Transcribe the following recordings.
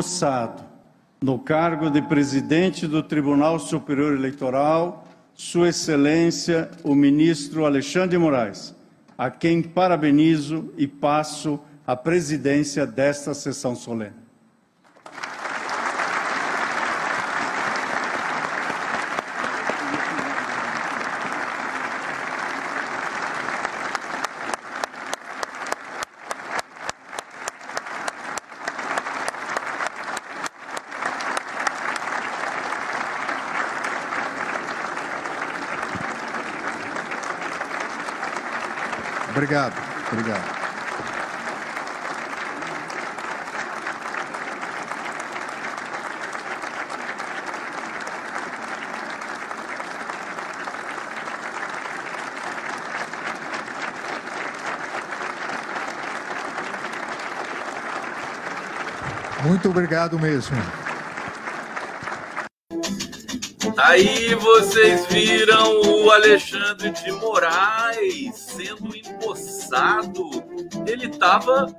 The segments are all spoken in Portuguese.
empossado no cargo de presidente do Tribunal Superior Eleitoral Sua Excelência o ministro Alexandre Moraes, a quem parabenizo e passo a presidência desta sessão solene. Obrigado, obrigado. Muito obrigado mesmo. Aí vocês viram o Alexandre de Moraes sendo empossado. Ele estava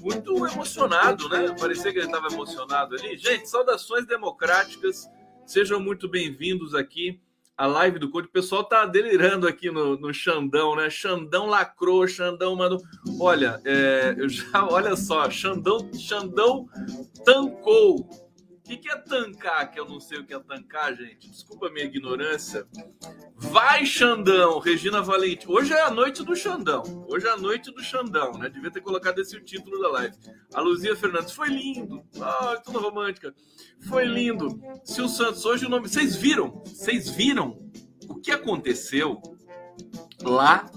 muito emocionado, né? Parecia que ele estava emocionado ali. Gente, saudações democráticas. Sejam muito bem-vindos aqui à live do Code. O pessoal tá delirando aqui no, no Xandão, né? Xandão lacrou, Xandão mano. Olha, é, eu já, olha só, Xandão, Xandão tancou que, que é tancar? Que eu não sei o que é tancar, gente. Desculpa a minha ignorância. Vai, Xandão, Regina Valente. Hoje é a noite do Xandão. Hoje é a noite do Xandão, né? Devia ter colocado esse o título da live. A Luzia Fernandes. Foi lindo. Ah, tudo romântica. Foi lindo. Sil Santos, hoje o nome. Vocês viram? Vocês viram o que aconteceu lá?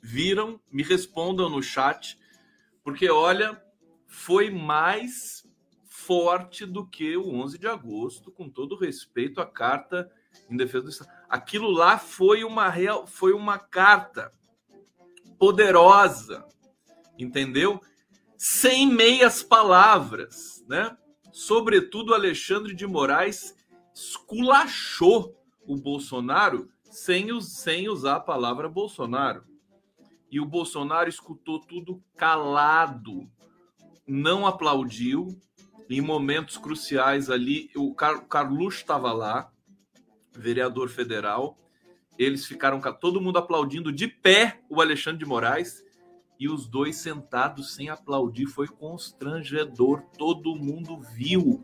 Viram? Me respondam no chat. Porque olha, foi mais forte do que o 11 de agosto, com todo respeito à carta em defesa do Estado. Aquilo lá foi uma real, foi uma carta poderosa, entendeu? Sem meias palavras, né? Sobretudo Alexandre de Moraes esculachou o Bolsonaro sem, sem usar a palavra Bolsonaro. E o Bolsonaro escutou tudo calado, não aplaudiu, em momentos cruciais ali, o Car Carluxo estava lá, vereador federal. Eles ficaram todo mundo aplaudindo de pé o Alexandre de Moraes e os dois sentados sem aplaudir foi constrangedor. Todo mundo viu.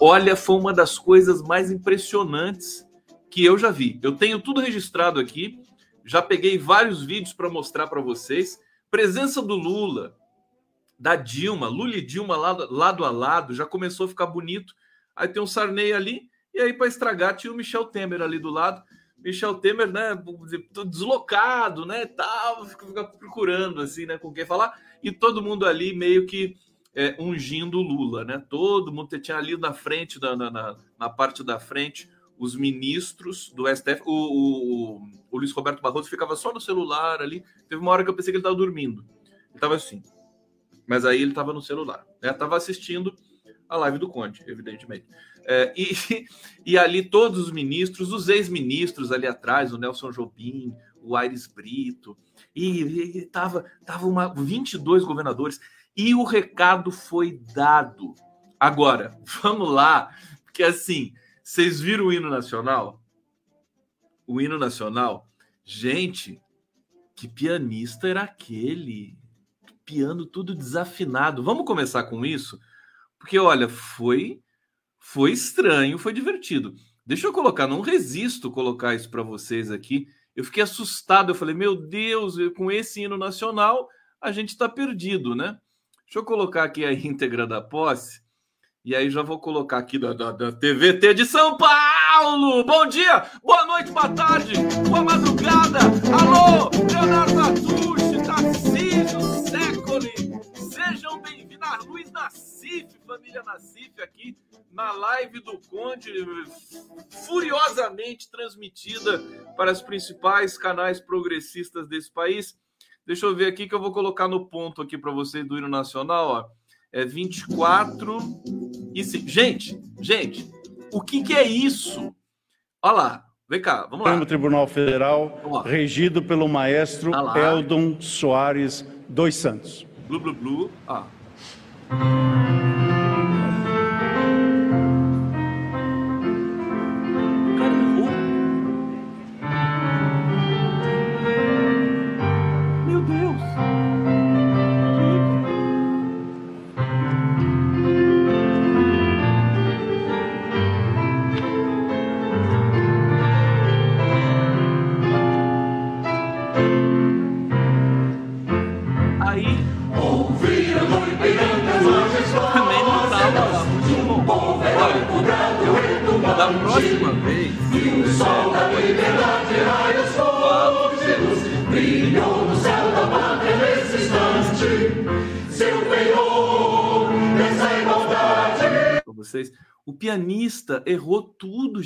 Olha, foi uma das coisas mais impressionantes que eu já vi. Eu tenho tudo registrado aqui. Já peguei vários vídeos para mostrar para vocês. Presença do Lula, da Dilma, Lula e Dilma lado, lado a lado, já começou a ficar bonito. Aí tem um Sarney ali, e aí para estragar tinha o Michel Temer ali do lado. Michel Temer, né, deslocado, né, tal, fica procurando assim, né, com quem falar, e todo mundo ali meio que é, ungindo Lula, né? Todo mundo tinha ali na frente, na, na, na parte da frente, os ministros do STF. O, o, o, Luiz Roberto Barroso ficava só no celular ali. Teve uma hora que eu pensei que ele estava dormindo. Ele estava assim. Mas aí ele estava no celular, né? Estava assistindo a live do Conde, evidentemente. É, e, e ali todos os ministros, os ex-ministros ali atrás, o Nelson Jobim, o Aires Brito, e estava tava uma 22 governadores, e o recado foi dado. Agora, vamos lá, porque assim, vocês viram o hino nacional? O hino nacional, gente, que pianista era aquele? piano tudo desafinado. Vamos começar com isso? Porque, olha, foi foi estranho, foi divertido. Deixa eu colocar, não resisto colocar isso para vocês aqui. Eu fiquei assustado, eu falei, meu Deus, com esse hino nacional a gente está perdido, né? Deixa eu colocar aqui a íntegra da posse. E aí já vou colocar aqui da, da, da TVT de São Paulo. Bom dia, boa noite, boa tarde, boa madrugada. Alô, Leonardo Atushi, Tarcísio Sejam bem-vindos a Luiz Nassif, família Nassif, aqui na live do Conde, furiosamente transmitida para os principais canais progressistas desse país. Deixa eu ver aqui que eu vou colocar no ponto aqui para vocês do hino nacional, ó. É 24 e gente, gente, o que que é isso? Olha lá, Vem cá, vamos lá. Tribunal Federal, regido pelo maestro Eldon Soares dos Santos. Blu, blu, blu. Ah.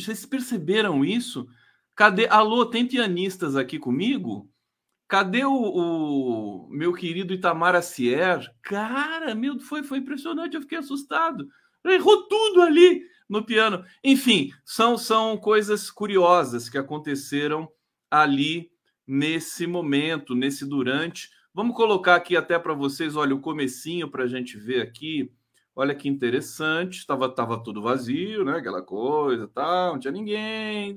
Vocês perceberam isso? Cadê? Alô, tem pianistas aqui comigo? Cadê o, o meu querido Itamar Acier? Cara, meu, foi, foi impressionante, eu fiquei assustado. Errou tudo ali no piano. Enfim, são, são coisas curiosas que aconteceram ali nesse momento, nesse durante. Vamos colocar aqui até para vocês, olha, o comecinho para a gente ver aqui. Olha que interessante, estava tava tudo vazio, né? Aquela coisa, tal, não tinha ninguém,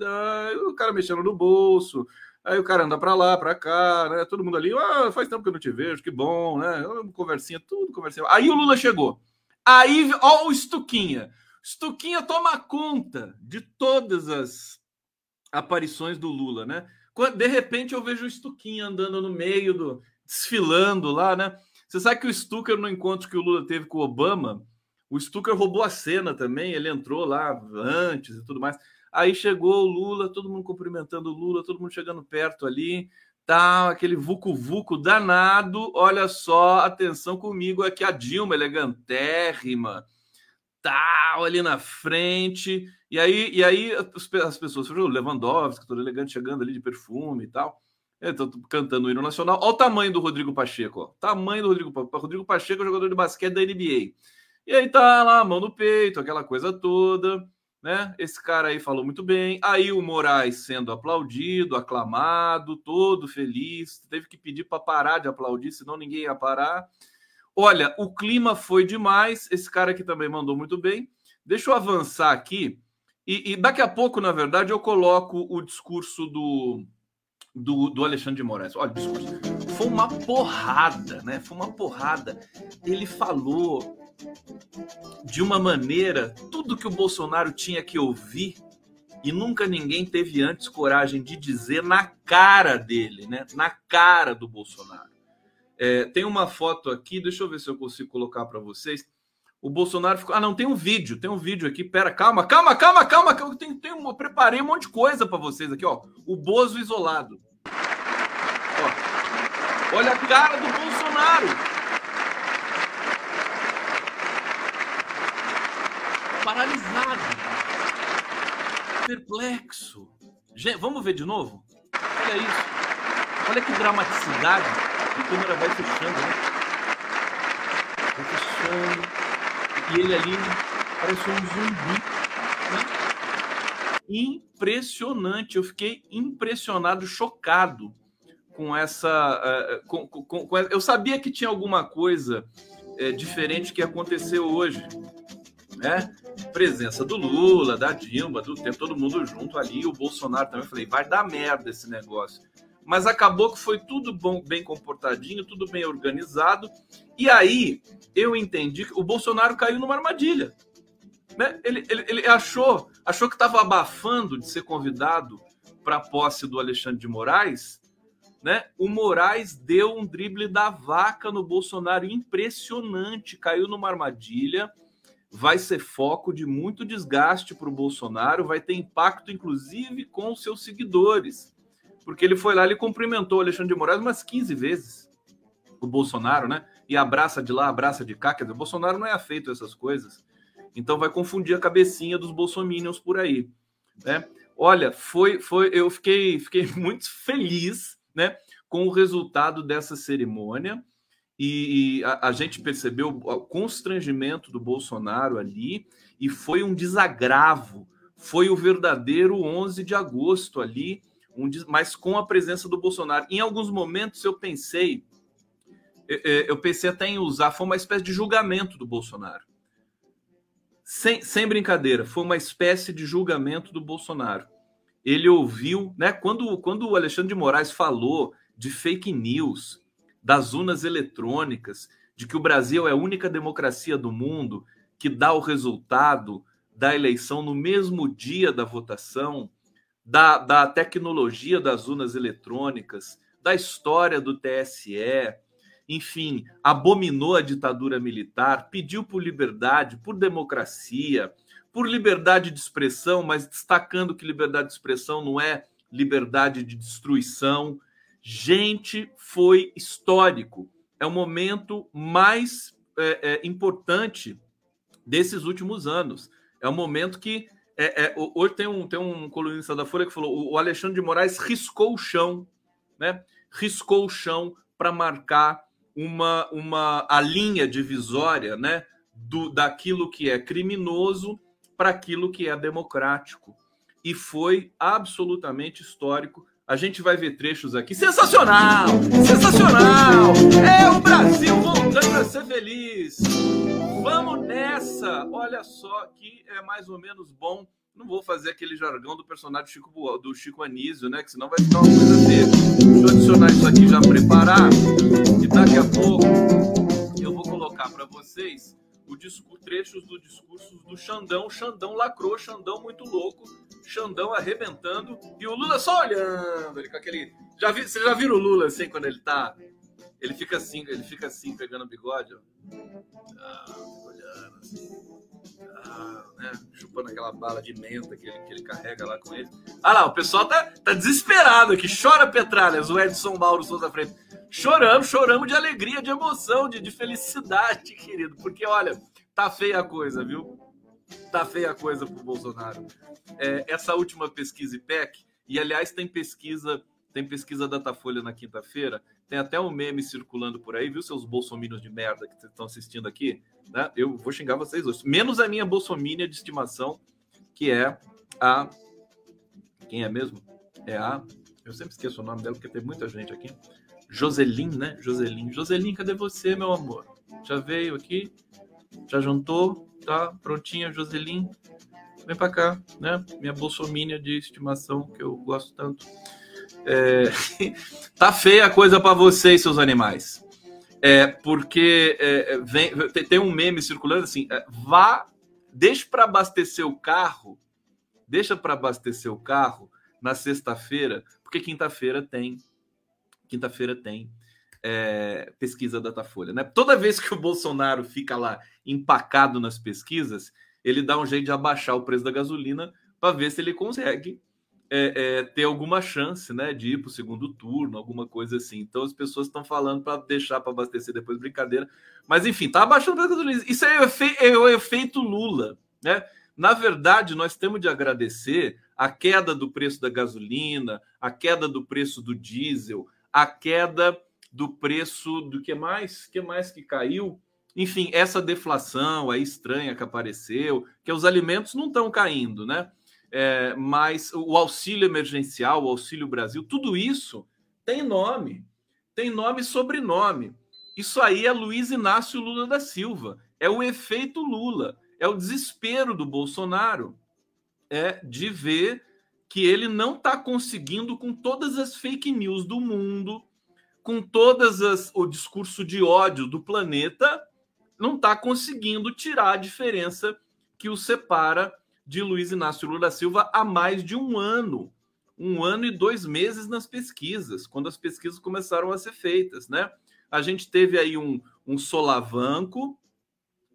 o cara mexendo no bolso, aí o cara anda para lá, para cá, né? Todo mundo ali, ah, faz tempo que eu não te vejo, que bom, né? Conversinha, tudo, conversinha. Aí o Lula chegou. Aí, ó, o Stuquinha. Stuquinha toma conta de todas as aparições do Lula, né? De repente eu vejo o Stuquinha andando no meio do desfilando lá, né? Você sabe que o Stucker, no encontro que o Lula teve com o Obama, o Stucker roubou a cena também, ele entrou lá antes e tudo mais. Aí chegou o Lula, todo mundo cumprimentando o Lula, todo mundo chegando perto ali, tá aquele vucu-vucu danado. Olha só, atenção comigo aqui, a Dilma elegantérrima, tal, ali na frente. E aí, e aí as pessoas, o Lewandowski, todo elegante, chegando ali de perfume e tal. Eu tô cantando o hino nacional. Olha o tamanho do Rodrigo Pacheco. Ó. Tamanho do Rodrigo Pacheco. Rodrigo Pacheco é jogador de basquete da NBA. E aí tá lá, mão no peito, aquela coisa toda. Né? Esse cara aí falou muito bem. Aí o Moraes sendo aplaudido, aclamado, todo feliz. Teve que pedir para parar de aplaudir, senão ninguém ia parar. Olha, o clima foi demais. Esse cara aqui também mandou muito bem. Deixa eu avançar aqui. E, e daqui a pouco, na verdade, eu coloco o discurso do, do, do Alexandre de Moraes. Olha, discurso. Foi uma porrada, né? Foi uma porrada. Ele falou de uma maneira tudo que o Bolsonaro tinha que ouvir e nunca ninguém teve antes coragem de dizer na cara dele, né? Na cara do Bolsonaro. É, tem uma foto aqui, deixa eu ver se eu consigo colocar para vocês. O Bolsonaro ficou. Ah, não, tem um vídeo, tem um vídeo aqui. Pera, calma, calma, calma, calma. Eu, tenho, tenho, eu preparei um monte de coisa para vocês aqui, ó. O Bozo isolado. Olha a cara do Bolsonaro. Paralisado. Perplexo. Gente, vamos ver de novo? Olha isso. Olha que dramaticidade. A câmera vai fechando, né? Vai fechando e ele ali parece um zumbi. Né? Impressionante. Eu fiquei impressionado, chocado com essa. Uh, com, com, com, eu sabia que tinha alguma coisa uh, diferente que aconteceu hoje. Né? Presença do Lula, da Dilma, do tempo, todo mundo junto ali, o Bolsonaro também. Eu falei, vai dar merda esse negócio mas acabou que foi tudo bom, bem comportadinho, tudo bem organizado. E aí eu entendi que o Bolsonaro caiu numa armadilha. Né? Ele, ele, ele achou, achou que estava abafando de ser convidado para a posse do Alexandre de Moraes. Né? O Moraes deu um drible da vaca no Bolsonaro impressionante, caiu numa armadilha. Vai ser foco de muito desgaste para o Bolsonaro, vai ter impacto, inclusive, com os seus seguidores porque ele foi lá, ele cumprimentou o Alexandre de Moraes umas 15 vezes, o Bolsonaro, né? E abraça de lá, abraça de cá. Quer dizer, o Bolsonaro não é afeito a essas coisas. Então vai confundir a cabecinha dos bolsominions por aí, né? Olha, foi, foi, eu fiquei, fiquei muito feliz, né, com o resultado dessa cerimônia e, a, a gente percebeu o constrangimento do Bolsonaro ali e foi um desagravo, foi o verdadeiro 11 de agosto ali um, mas com a presença do Bolsonaro. Em alguns momentos eu pensei eu pensei até em usar, foi uma espécie de julgamento do Bolsonaro. Sem, sem brincadeira, foi uma espécie de julgamento do Bolsonaro. Ele ouviu, né? Quando, quando o Alexandre de Moraes falou de fake news, das urnas eletrônicas, de que o Brasil é a única democracia do mundo que dá o resultado da eleição no mesmo dia da votação, da, da tecnologia das urnas eletrônicas, da história do TSE, enfim, abominou a ditadura militar, pediu por liberdade, por democracia, por liberdade de expressão, mas destacando que liberdade de expressão não é liberdade de destruição. Gente, foi histórico. É o momento mais é, é, importante desses últimos anos. É um momento que. É, é hoje tem um, tem um colunista da Folha que falou: o Alexandre de Moraes riscou o chão, né? Riscou o chão para marcar uma, uma a linha divisória né, do, daquilo que é criminoso para aquilo que é democrático. E foi absolutamente histórico. A gente vai ver trechos aqui. Sensacional! Sensacional! É o Brasil voltando a ser feliz. Vamos nessa! Olha só que é mais ou menos bom não vou fazer aquele jargão do personagem Chico, do Chico Anísio, né? Que senão vai ficar uma coisa feia. Deixa eu adicionar isso aqui já preparar. E daqui a pouco eu vou colocar para vocês o trechos do discurso do Xandão. Xandão lacrou, Xandão muito louco, Xandão arrebentando. E o Lula só olhando, ele com aquele. Já vi, vocês já viram o Lula assim quando ele tá. Ele fica assim, ele fica assim, pegando o bigode, ó. Ah, olhando assim né, chupando aquela bala de menta que ele, que ele carrega lá com ele. Ah lá, o pessoal tá, tá desesperado aqui. Chora, Petralhas, o Edson Mauro Souza Frente. Choramos, choramos de alegria, de emoção, de, de felicidade, querido. Porque, olha, tá feia a coisa, viu? Tá feia a coisa pro Bolsonaro. É, essa última pesquisa IPEC, e aliás tem pesquisa, tem pesquisa Datafolha na quinta-feira, tem até um meme circulando por aí, viu, seus bolsominions de merda que estão assistindo aqui? Né? Eu vou xingar vocês hoje. Menos a minha bolsomínia de estimação, que é a. Quem é mesmo? É a. Eu sempre esqueço o nome dela, porque tem muita gente aqui. Joselin, né? Joselin. Joselin, cadê você, meu amor? Já veio aqui? Já jantou? Tá prontinha, Joselin? Vem pra cá, né? Minha bolsomínia de estimação, que eu gosto tanto. É... tá feia a coisa para vocês, seus animais. É, porque é, é vem, tem um meme circulando assim: é, vá, deixe para abastecer o carro, deixa para abastecer o carro na sexta-feira, porque quinta-feira tem, quinta-feira tem é, pesquisa Datafolha, né? Toda vez que o Bolsonaro fica lá empacado nas pesquisas, ele dá um jeito de abaixar o preço da gasolina para ver se ele consegue é, é, ter alguma chance né, de ir para o segundo turno, alguma coisa assim. Então as pessoas estão falando para deixar para abastecer depois, brincadeira. Mas enfim, tá abaixando a gasolina. Isso é o, efe, é o efeito Lula. Né? Na verdade, nós temos de agradecer a queda do preço da gasolina, a queda do preço do diesel, a queda do preço do que mais, que mais que caiu. Enfim, essa deflação aí estranha que apareceu, que os alimentos não estão caindo, né? É, mas o auxílio emergencial, o Auxílio Brasil, tudo isso tem nome, tem nome e sobrenome. Isso aí é Luiz Inácio Lula da Silva, é o efeito Lula, é o desespero do Bolsonaro, é de ver que ele não está conseguindo, com todas as fake news do mundo, com todas as o discurso de ódio do planeta, não está conseguindo tirar a diferença que o separa de Luiz Inácio Lula Silva há mais de um ano. Um ano e dois meses nas pesquisas, quando as pesquisas começaram a ser feitas, né? A gente teve aí um, um solavanco,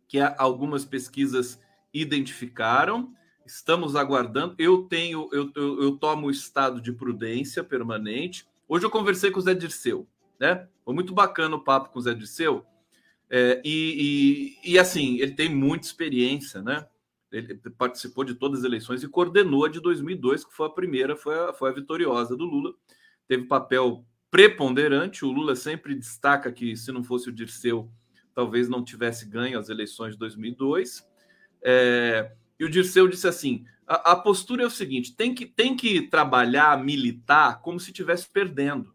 que algumas pesquisas identificaram. Estamos aguardando. Eu tenho, eu, eu, eu tomo o estado de prudência permanente. Hoje eu conversei com o Zé Dirceu, né? Foi muito bacana o papo com o Zé Dirceu. É, e, e, e, assim, ele tem muita experiência, né? Ele participou de todas as eleições e coordenou a de 2002, que foi a primeira, foi a, foi a vitoriosa do Lula. Teve papel preponderante. O Lula sempre destaca que, se não fosse o Dirceu, talvez não tivesse ganho as eleições de 2002. É, e o Dirceu disse assim: a, a, postura é o seguinte, tem que, tem que trabalhar, militar, como se estivesse perdendo.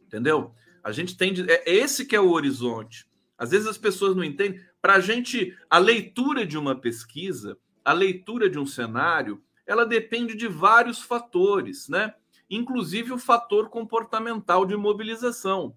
Entendeu? A gente tem de, é esse que é o horizonte. Às vezes as pessoas não entendem. Para a gente, a leitura de uma pesquisa, a leitura de um cenário, ela depende de vários fatores, né? Inclusive o fator comportamental de mobilização.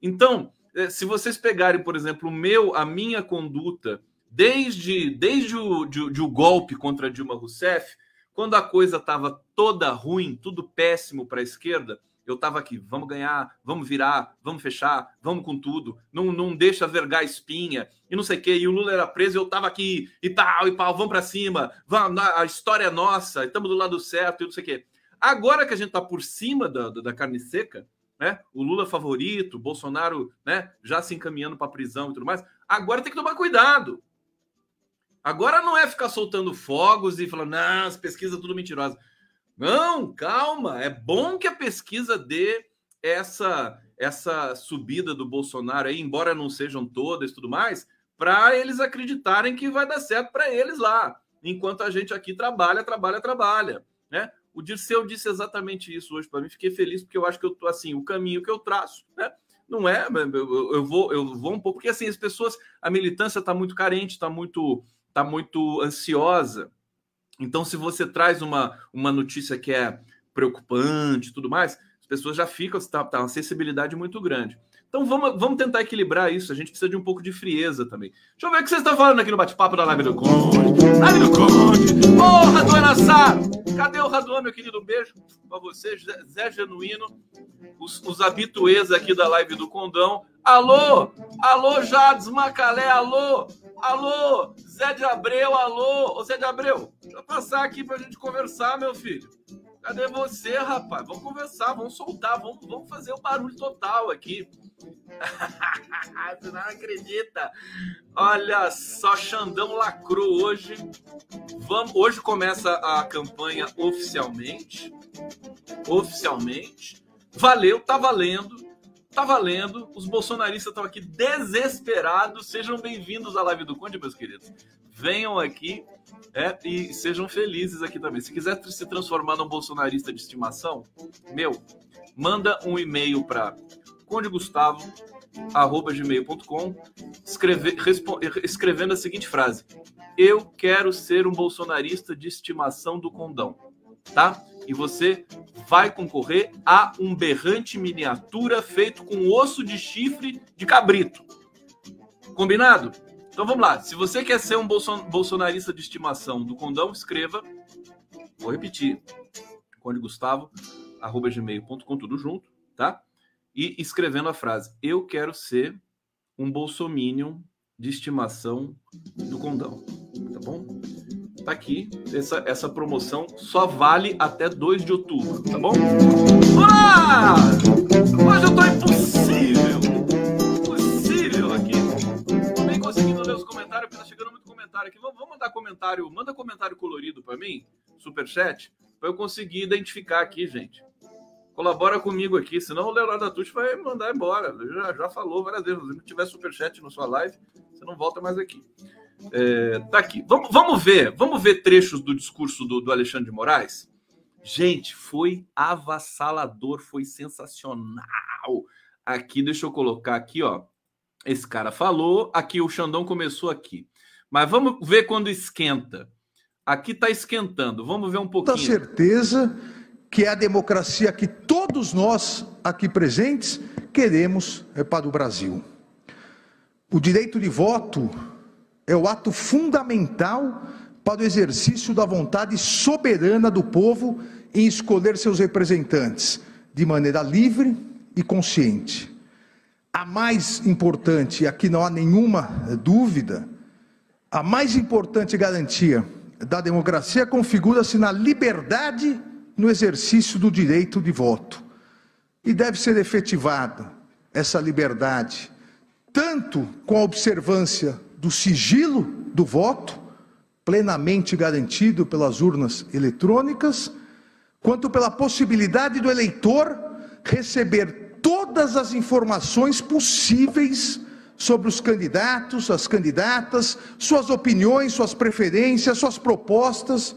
Então, eh, se vocês pegarem, por exemplo, o meu, a minha conduta desde, desde o, de, de o golpe contra Dilma Rousseff, quando a coisa estava toda ruim, tudo péssimo para a esquerda, eu estava aqui, vamos ganhar, vamos virar, vamos fechar, vamos com tudo, não, não deixa vergar espinha, e não sei o quê, e o Lula era preso, eu estava aqui, e tal, e pau, vamos para cima, vamos, a história é nossa, estamos do lado certo, e não sei o quê. Agora que a gente está por cima da, da carne seca, né? O Lula favorito, Bolsonaro, né? Já se encaminhando para prisão e tudo mais. Agora tem que tomar cuidado. Agora não é ficar soltando fogos e falando, não, as pesquisas tudo mentirosas. Não, calma. É bom que a pesquisa dê essa essa subida do Bolsonaro aí, embora não sejam todas e tudo mais, para eles acreditarem que vai dar certo para eles lá, enquanto a gente aqui trabalha, trabalha, trabalha, né? O Dirceu disse exatamente isso hoje para mim. Fiquei feliz porque eu acho que eu tô assim, o caminho que eu traço, né? Não é, eu, eu vou, eu vou um pouco porque assim as pessoas, a militância está muito carente, está muito está muito ansiosa. Então, se você traz uma, uma notícia que é preocupante e tudo mais, as pessoas já ficam, está tá uma sensibilidade muito grande. Então vamos, vamos tentar equilibrar isso. A gente precisa de um pouco de frieza também. Deixa eu ver o que vocês estão falando aqui no bate-papo da Live do Conde. Live do Conde. Porra, dona Sá! Cadê o Raduan, meu querido? Um beijo para você, Zé Genuíno. Os, os habituês aqui da Live do Condão. Alô! Alô, Jades Macalé, alô! Alô! Zé de Abreu, alô! Ô, Zé de Abreu, deixa eu passar aqui pra gente conversar, meu filho. Cadê você, rapaz? Vamos conversar, vamos soltar, vamos, vamos fazer o barulho total aqui. Você não acredita? Olha só, Xandão lacrou hoje. Vamos, hoje começa a campanha oficialmente. Oficialmente. Valeu, tá valendo. Tá valendo. Os bolsonaristas estão aqui desesperados. Sejam bem-vindos à live do Conde, meus queridos. Venham aqui é, e sejam felizes aqui também. Se quiser se transformar num bolsonarista de estimação, meu, manda um e-mail para condegustavo@gmail.com, escrevendo a seguinte frase: Eu quero ser um bolsonarista de estimação do condão, tá? E você vai concorrer a um berrante miniatura feito com osso de chifre de cabrito. Combinado? Então vamos lá. Se você quer ser um bolsonarista de estimação do condão, escreva. Vou repetir. Conde Gustavo, arroba gmail.com, tudo junto, tá? e escrevendo a frase: Eu quero ser um bolsominion de estimação do condão. Tá bom? Tá aqui. Essa, essa promoção só vale até 2 de outubro, tá bom? Olá! Hoje eu tô impossível! Impossível aqui. Bem conseguindo ler os comentários, porque tá chegando muito comentário aqui. Vamos, mandar comentário, manda comentário colorido para mim, superchat, para eu conseguir identificar aqui, gente colabora comigo aqui, senão o Leonardo Atucci vai mandar embora. Já, já falou várias vezes. Se não tiver superchat na sua live, você não volta mais aqui. É, tá aqui. Vamos, vamos ver, vamos ver trechos do discurso do, do Alexandre de Moraes. Gente, foi avassalador, foi sensacional. Aqui, deixa eu colocar aqui, ó. Esse cara falou, aqui o Xandão começou aqui. Mas vamos ver quando esquenta. Aqui tá esquentando. Vamos ver um pouquinho. Com certeza que é a democracia que todos nós aqui presentes queremos é para o Brasil. O direito de voto é o ato fundamental para o exercício da vontade soberana do povo em escolher seus representantes de maneira livre e consciente. A mais importante, aqui não há nenhuma dúvida, a mais importante garantia da democracia configura-se na liberdade no exercício do direito de voto. E deve ser efetivada essa liberdade, tanto com a observância do sigilo do voto, plenamente garantido pelas urnas eletrônicas, quanto pela possibilidade do eleitor receber todas as informações possíveis sobre os candidatos, as candidatas, suas opiniões, suas preferências, suas propostas,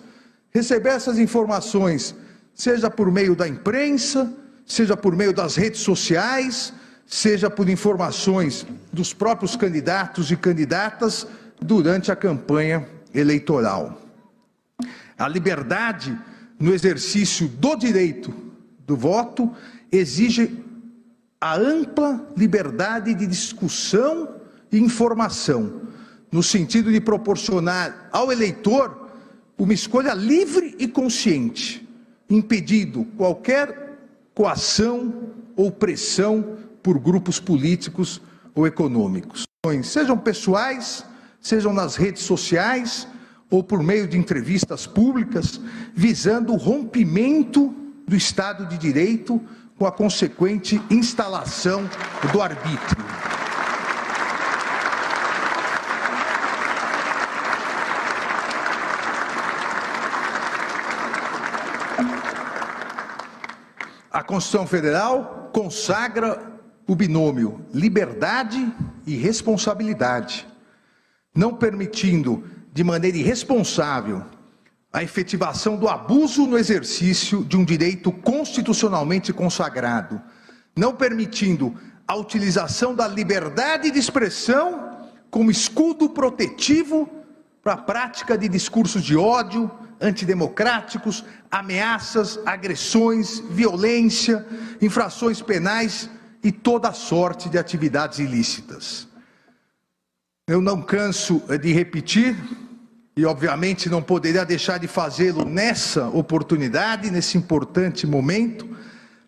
receber essas informações seja por meio da imprensa, seja por meio das redes sociais, seja por informações dos próprios candidatos e candidatas durante a campanha eleitoral. A liberdade no exercício do direito do voto exige a ampla liberdade de discussão e informação, no sentido de proporcionar ao eleitor uma escolha livre e consciente, impedindo qualquer coação ou pressão por grupos políticos ou econômicos, sejam pessoais, sejam nas redes sociais ou por meio de entrevistas públicas, visando o rompimento do Estado de Direito com a consequente instalação do arbítrio. A Constituição Federal consagra o binômio liberdade e responsabilidade, não permitindo de maneira irresponsável a efetivação do abuso no exercício de um direito constitucionalmente consagrado, não permitindo a utilização da liberdade de expressão como escudo protetivo para a prática de discursos de ódio, antidemocráticos, ameaças, agressões, violência, infrações penais e toda sorte de atividades ilícitas. Eu não canso de repetir e obviamente não poderia deixar de fazê-lo nessa oportunidade, nesse importante momento.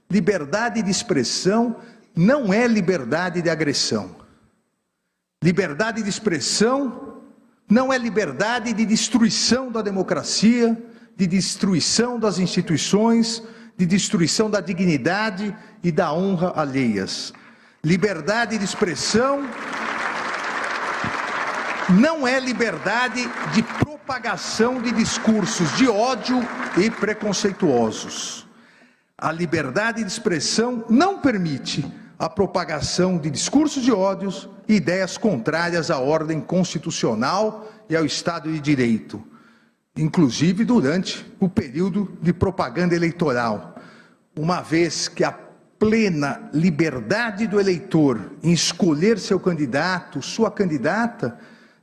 Liberdade de expressão não é liberdade de agressão. Liberdade de expressão não é liberdade de destruição da democracia, de destruição das instituições, de destruição da dignidade e da honra alheias. Liberdade de expressão não é liberdade de propagação de discursos de ódio e preconceituosos. A liberdade de expressão não permite a propagação de discursos de ódios e ideias contrárias à ordem constitucional e ao Estado de Direito, inclusive durante o período de propaganda eleitoral, uma vez que a plena liberdade do eleitor em escolher seu candidato, sua candidata,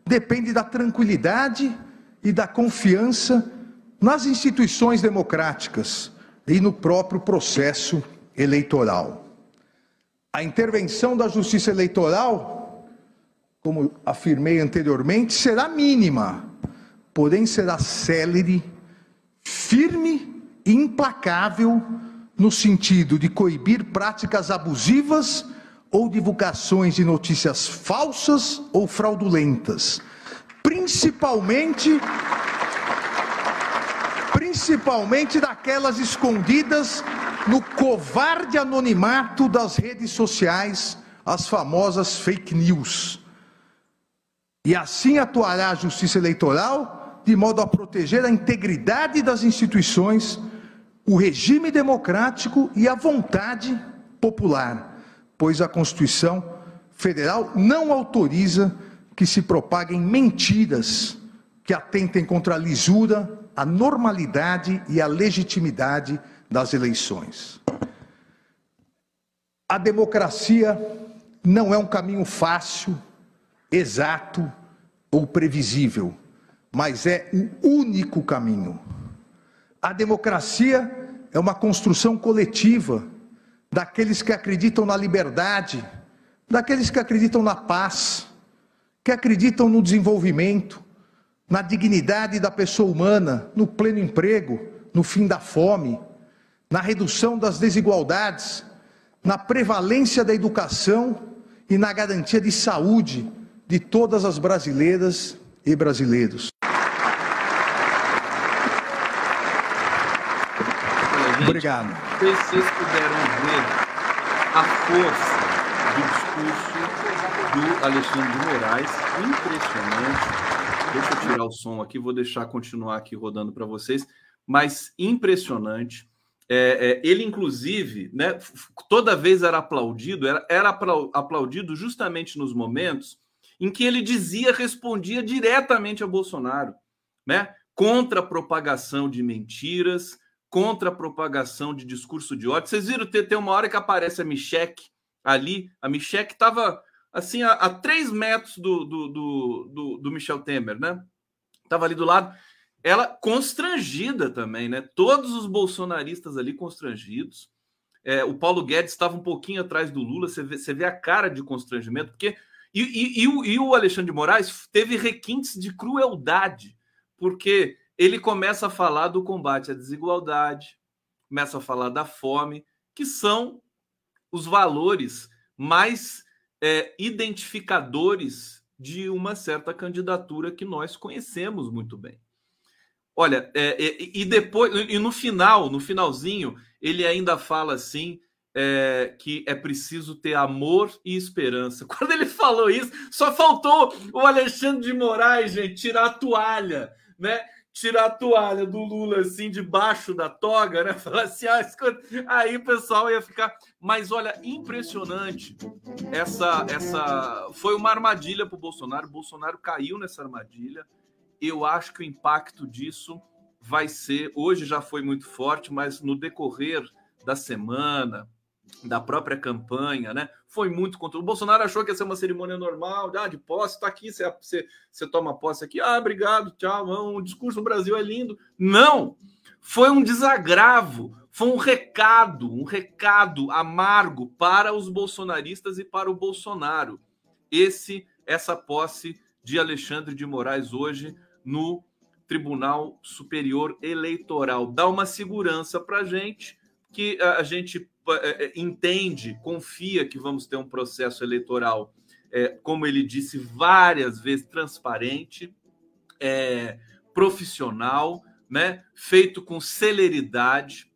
depende da tranquilidade e da confiança nas instituições democráticas e no próprio processo eleitoral. A intervenção da Justiça Eleitoral, como afirmei anteriormente, será mínima, porém será célere, firme e implacável no sentido de coibir práticas abusivas ou divulgações de notícias falsas ou fraudulentas, principalmente principalmente daquelas escondidas no covarde anonimato das redes sociais, as famosas fake news. E assim atuará a Justiça Eleitoral de modo a proteger a integridade das instituições, o regime democrático e a vontade popular pois a Constituição Federal não autoriza que se propaguem mentiras que atentem contra a lisura, a normalidade e a legitimidade das eleições. A democracia não é um caminho fácil, exato ou previsível, mas é o único caminho. A democracia é uma construção coletiva daqueles que acreditam na liberdade, daqueles que acreditam na paz, que acreditam no desenvolvimento, na dignidade da pessoa humana, no pleno emprego, no fim da fome, na redução das desigualdades, na prevalência da educação e na garantia de saúde de todas as brasileiras e brasileiros. Obrigado. Se vocês puderam ver a força do discurso do Alexandre de Moraes, impressionante. Deixa eu tirar o som aqui, vou deixar continuar aqui rodando para vocês, mas impressionante. É, é, ele, inclusive, né, toda vez era aplaudido, era, era aplaudido justamente nos momentos em que ele dizia, respondia diretamente a Bolsonaro, né, contra a propagação de mentiras, contra a propagação de discurso de ódio. Vocês viram, tem, uma hora que aparece a Michelle ali, a Michelle estava assim a, a três metros do, do, do, do, do Michel Temer, né? Estava ali do lado. Ela constrangida também, né? Todos os bolsonaristas ali constrangidos. É, o Paulo Guedes estava um pouquinho atrás do Lula, você vê, você vê a cara de constrangimento, porque. E, e, e, o, e o Alexandre de Moraes teve requintes de crueldade, porque ele começa a falar do combate à desigualdade, começa a falar da fome, que são os valores mais é, identificadores de uma certa candidatura que nós conhecemos muito bem. Olha, é, é, e depois, e no final, no finalzinho, ele ainda fala assim é, que é preciso ter amor e esperança. Quando ele falou isso, só faltou o Alexandre de Moraes, gente, tirar a toalha, né? Tirar a toalha do Lula assim debaixo da toga, né? Falar assim, ah, aí o pessoal ia ficar. Mas olha, impressionante essa, essa foi uma armadilha para o Bolsonaro. O Bolsonaro caiu nessa armadilha eu acho que o impacto disso vai ser, hoje já foi muito forte, mas no decorrer da semana, da própria campanha, né? Foi muito contra. O Bolsonaro achou que ia ser uma cerimônia normal, ah, de posse, tá aqui, você, você, você toma posse aqui, ah, obrigado, tchau, o discurso do Brasil é lindo. Não! Foi um desagravo, foi um recado, um recado amargo para os bolsonaristas e para o Bolsonaro. Esse, essa posse de Alexandre de Moraes hoje no Tribunal Superior Eleitoral. Dá uma segurança para gente, que a gente é, é, entende, confia que vamos ter um processo eleitoral, é, como ele disse várias vezes, transparente, é, profissional, né, feito com celeridade,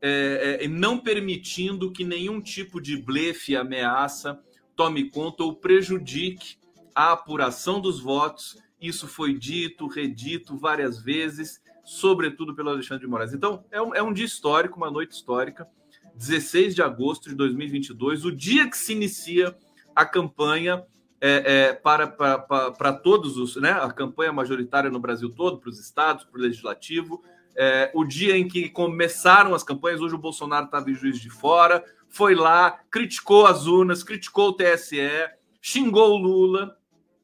é, é, não permitindo que nenhum tipo de blefe, ameaça, tome conta ou prejudique a apuração dos votos isso foi dito, redito várias vezes, sobretudo pelo Alexandre de Moraes. Então, é um, é um dia histórico, uma noite histórica, 16 de agosto de 2022, o dia que se inicia a campanha é, é, para, para, para, para, todos os, né, a campanha majoritária no Brasil todo, para os estados, para o legislativo, é, o dia em que começaram as campanhas, hoje o Bolsonaro estava em juiz de fora, foi lá, criticou as urnas, criticou o TSE, xingou o Lula,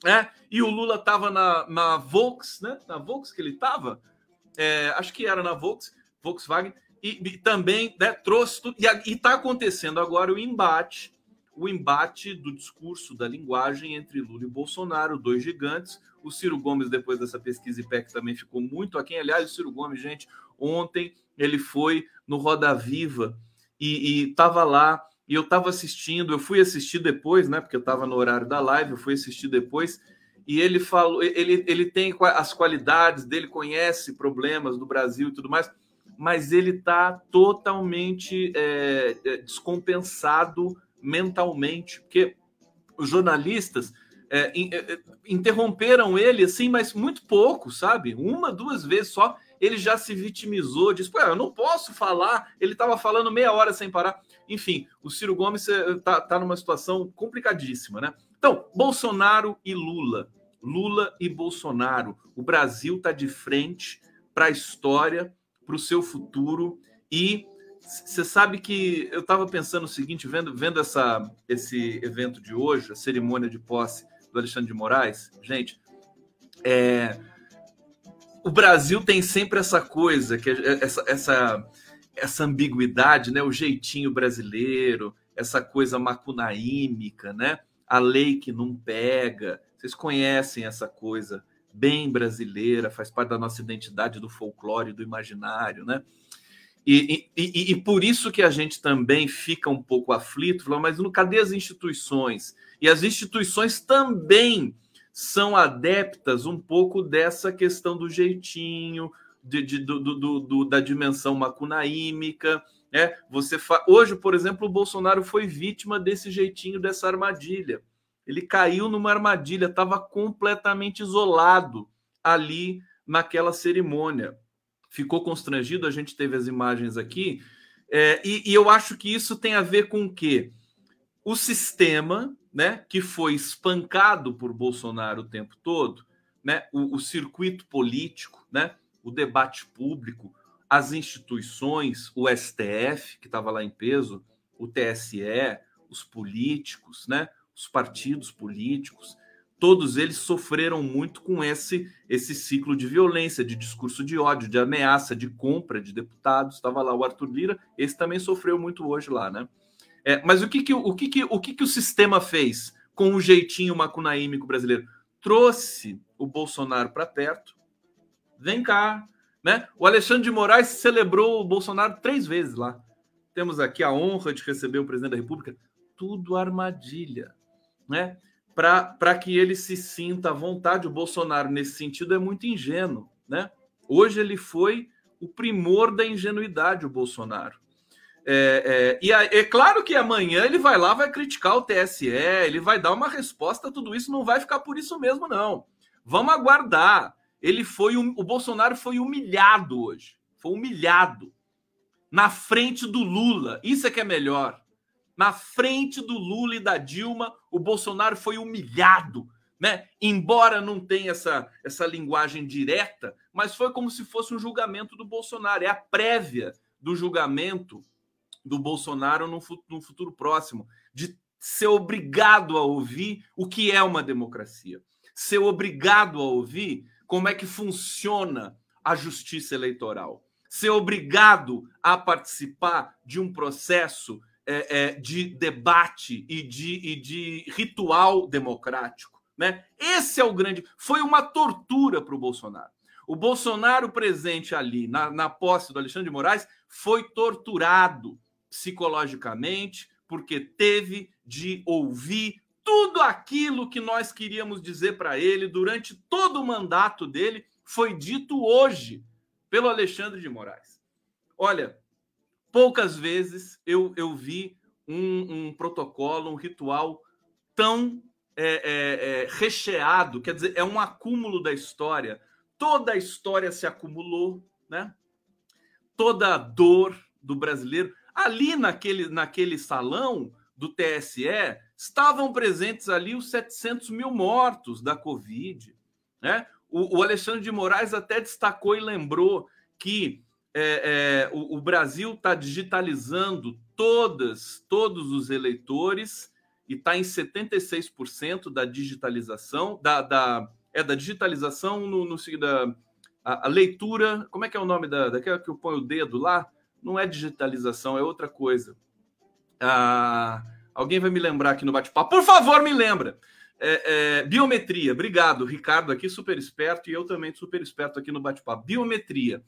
né? E o Lula estava na, na Volks, né? Na Volks que ele estava, é, acho que era na Volks, Volkswagen, e, e também né, trouxe tudo. E está acontecendo agora o embate, o embate do discurso, da linguagem entre Lula e Bolsonaro, dois gigantes. O Ciro Gomes, depois dessa pesquisa IPEC, também ficou muito aquém. Aliás, o Ciro Gomes, gente, ontem ele foi no Roda Viva e estava lá e eu estava assistindo, eu fui assistir depois, né? Porque eu estava no horário da live, eu fui assistir depois, e ele falou, ele, ele tem as qualidades dele, conhece problemas do Brasil e tudo mais, mas ele está totalmente é, é, descompensado mentalmente, porque os jornalistas é, é, interromperam ele assim, mas muito pouco, sabe? Uma, duas vezes só, ele já se vitimizou, disse: Pô, eu não posso falar. Ele estava falando meia hora sem parar. Enfim, o Ciro Gomes está tá numa situação complicadíssima, né? Então, Bolsonaro e Lula. Lula e Bolsonaro. O Brasil está de frente para a história, para o seu futuro. E você sabe que eu estava pensando o seguinte, vendo, vendo essa, esse evento de hoje, a cerimônia de posse do Alexandre de Moraes, gente, é, o Brasil tem sempre essa coisa, que é, essa, essa essa ambiguidade, né? O jeitinho brasileiro, essa coisa macunaímica, né? A lei que não pega. Vocês conhecem essa coisa bem brasileira, faz parte da nossa identidade, do folclore, do imaginário, né? E, e, e, por isso que a gente também fica um pouco aflito, falando, mas cadê as instituições? E as instituições também são adeptas um pouco dessa questão do jeitinho, de, de, do, do, do, da dimensão macunaímica. Né? Você fa... Hoje, por exemplo, o Bolsonaro foi vítima desse jeitinho, dessa armadilha. Ele caiu numa armadilha, estava completamente isolado ali naquela cerimônia. Ficou constrangido, a gente teve as imagens aqui, é, e, e, eu acho que isso tem a ver com o quê? O sistema, né, que foi espancado por Bolsonaro o tempo todo, né, o, o circuito político, né, o debate público, as instituições, o STF, que estava lá em peso, o TSE, os políticos, né? Os partidos políticos, todos eles sofreram muito com esse esse ciclo de violência, de discurso de ódio, de ameaça, de compra de deputados. Estava lá o Arthur Lira, esse também sofreu muito hoje lá, né? É, mas o que que o que que o que que o sistema fez com o jeitinho macunaímico brasileiro? Trouxe o Bolsonaro para perto. Vem cá, né? O Alexandre de Moraes celebrou o Bolsonaro três vezes lá. Temos aqui a honra de receber o presidente da República. Tudo armadilha, né? para que ele se sinta à vontade. O Bolsonaro, nesse sentido, é muito ingênuo. Né? Hoje ele foi o primor da ingenuidade, o Bolsonaro. É, é, e é claro que amanhã ele vai lá, vai criticar o TSE, ele vai dar uma resposta, tudo isso não vai ficar por isso mesmo, não. Vamos aguardar. Ele foi o Bolsonaro foi humilhado hoje. Foi humilhado na frente do Lula. Isso é que é melhor na frente do Lula e da Dilma, o Bolsonaro foi humilhado, né? Embora não tenha essa, essa linguagem direta, mas foi como se fosse um julgamento do Bolsonaro. É a prévia do julgamento do Bolsonaro no, no futuro próximo, de ser obrigado a ouvir o que é uma democracia, ser obrigado a ouvir como é que funciona a justiça eleitoral, ser obrigado a participar de um processo é, é, de debate e de, e de ritual democrático. Né? Esse é o grande. Foi uma tortura para o Bolsonaro. O Bolsonaro presente ali na, na posse do Alexandre de Moraes foi torturado psicologicamente, porque teve de ouvir tudo aquilo que nós queríamos dizer para ele durante todo o mandato dele, foi dito hoje pelo Alexandre de Moraes. Olha, poucas vezes eu, eu vi um, um protocolo, um ritual tão é, é, é, recheado, quer dizer, é um acúmulo da história. Toda a história se acumulou, né? Toda a dor do brasileiro. Ali naquele, naquele salão do TSE, estavam presentes ali os 700 mil mortos da Covid. Né? O, o Alexandre de Moraes até destacou e lembrou que é, é, o, o, Brasil está digitalizando todas, todos os eleitores e está em 76% da digitalização, da, da, é da digitalização no, no da a, a, leitura, como é que é o nome da, daquela que eu ponho o dedo lá? Não é digitalização, é outra coisa. Ah, alguém vai me lembrar aqui no bate-papo? Por favor, me lembra. É, é, biometria, obrigado, Ricardo aqui super esperto e eu também super esperto aqui no bate-papo. Biometria.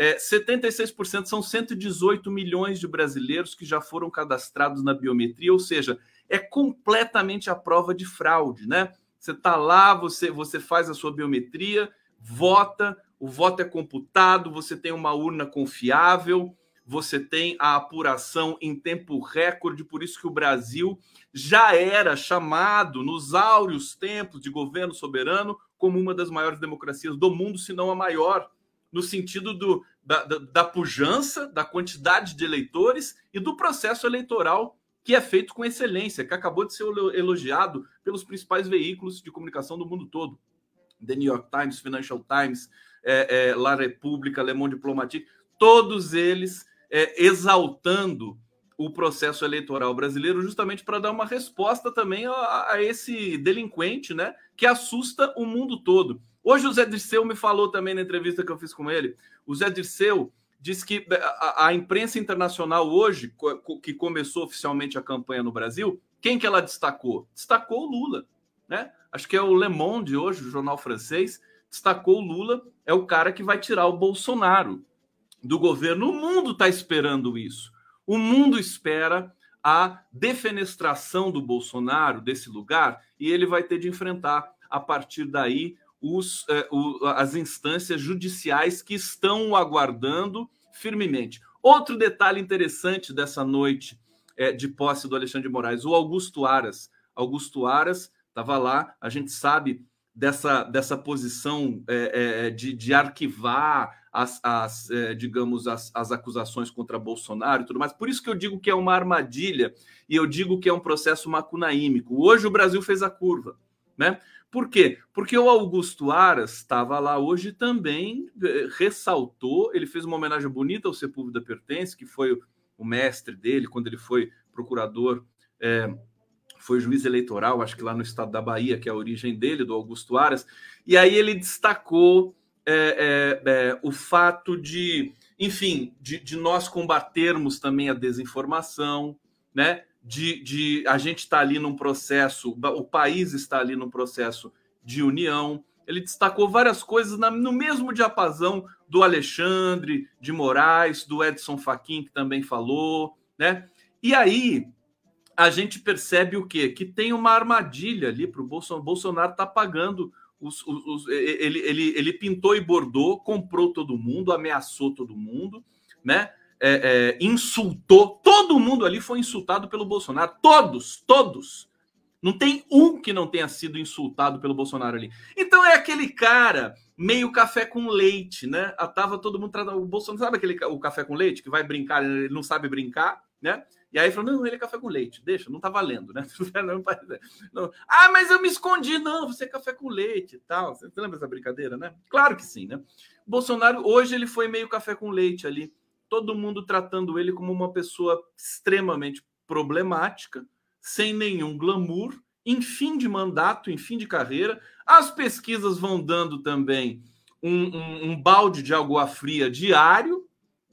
É, 76% são 118 milhões de brasileiros que já foram cadastrados na biometria, ou seja, é completamente a prova de fraude, né? Você está lá, você, você faz a sua biometria, vota, o voto é computado, você tem uma urna confiável, você tem a apuração em tempo recorde, por isso que o Brasil já era chamado nos áureos tempos de governo soberano como uma das maiores democracias do mundo, se não a maior no sentido do, da, da, da pujança, da quantidade de eleitores e do processo eleitoral que é feito com excelência, que acabou de ser elogiado pelos principais veículos de comunicação do mundo todo. The New York Times, Financial Times, é, é, La República, Le Monde Diplomatique, todos eles é, exaltando o processo eleitoral brasileiro justamente para dar uma resposta também a, a, esse delinquente né, que assusta o mundo todo. Hoje o Zé Dirceu me falou também na entrevista que eu fiz com ele. O Zé Dirceu disse que eh, a, a imprensa internacional hoje, que começou oficialmente a campanha no Brasil, quem que ela destacou? Destacou o Lula, né? Acho que é o Le Monde hoje, o jornal francês, destacou o Lula, é o cara que vai tirar o Bolsonaro do governo. O mundo está esperando isso. O mundo espera a defenestração do Bolsonaro desse lugar e ele vai ter de enfrentar a partir daí os, eh, o, as instâncias judiciais que estão aguardando firmemente. Outro detalhe interessante dessa noite eh, de posse do Alexandre de Moraes, o Augusto Aras. Augusto Aras estava lá, a gente sabe dessa, dessa posição eh, de, de arquivar as, as digamos, as, as acusações contra Bolsonaro e tudo mais. Por isso que eu digo que é uma armadilha e eu digo que é um processo macunaímico. Hoje o Brasil fez a curva, né? Por quê? Porque o Augusto Aras estava lá hoje também, eh, ressaltou, ele fez uma homenagem bonita ao Sepúlveda Pertence, que foi o mestre dele quando ele foi procurador é, foi juiz eleitoral, acho que lá no estado da Bahia, que é a origem dele, do Augusto Aras, e aí ele destacou é, é, o fato de, enfim, de, de, nós combatermos também a desinformação, né? De, de a gente estar tá ali num processo, o país está ali num processo de união. Ele destacou várias coisas na, no mesmo diapasão do Alexandre de Moraes, do Edson Fachin, que também falou, né? E aí a gente percebe o quê? Que tem uma armadilha ali para o Bolsonaro. Bolsonaro está pagando os, os, os, ele, ele, ele pintou e bordou, comprou todo mundo, ameaçou todo mundo, né? É, é, insultou, todo mundo ali foi insultado pelo Bolsonaro, todos, todos. Não tem um que não tenha sido insultado pelo Bolsonaro ali. Então é aquele cara meio café com leite, né? Ah, tava todo mundo tratando. O Bolsonaro sabe aquele o café com leite que vai brincar, ele não sabe brincar, né? E aí falou: não, ele é café com leite, deixa, não tá valendo, né? Não, ah, mas eu me escondi, não, você é café com leite e tal. Você lembra dessa brincadeira, né? Claro que sim, né? Bolsonaro, hoje ele foi meio café com leite ali, todo mundo tratando ele como uma pessoa extremamente problemática, sem nenhum glamour, em fim de mandato, em fim de carreira. As pesquisas vão dando também um, um, um balde de água fria diário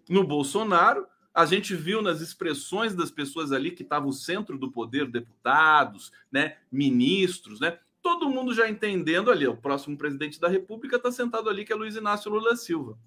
no Bolsonaro a gente viu nas expressões das pessoas ali que estavam o centro do poder, deputados, né, ministros, né, todo mundo já entendendo ali, o próximo presidente da República está sentado ali, que é Luiz Inácio Lula Silva.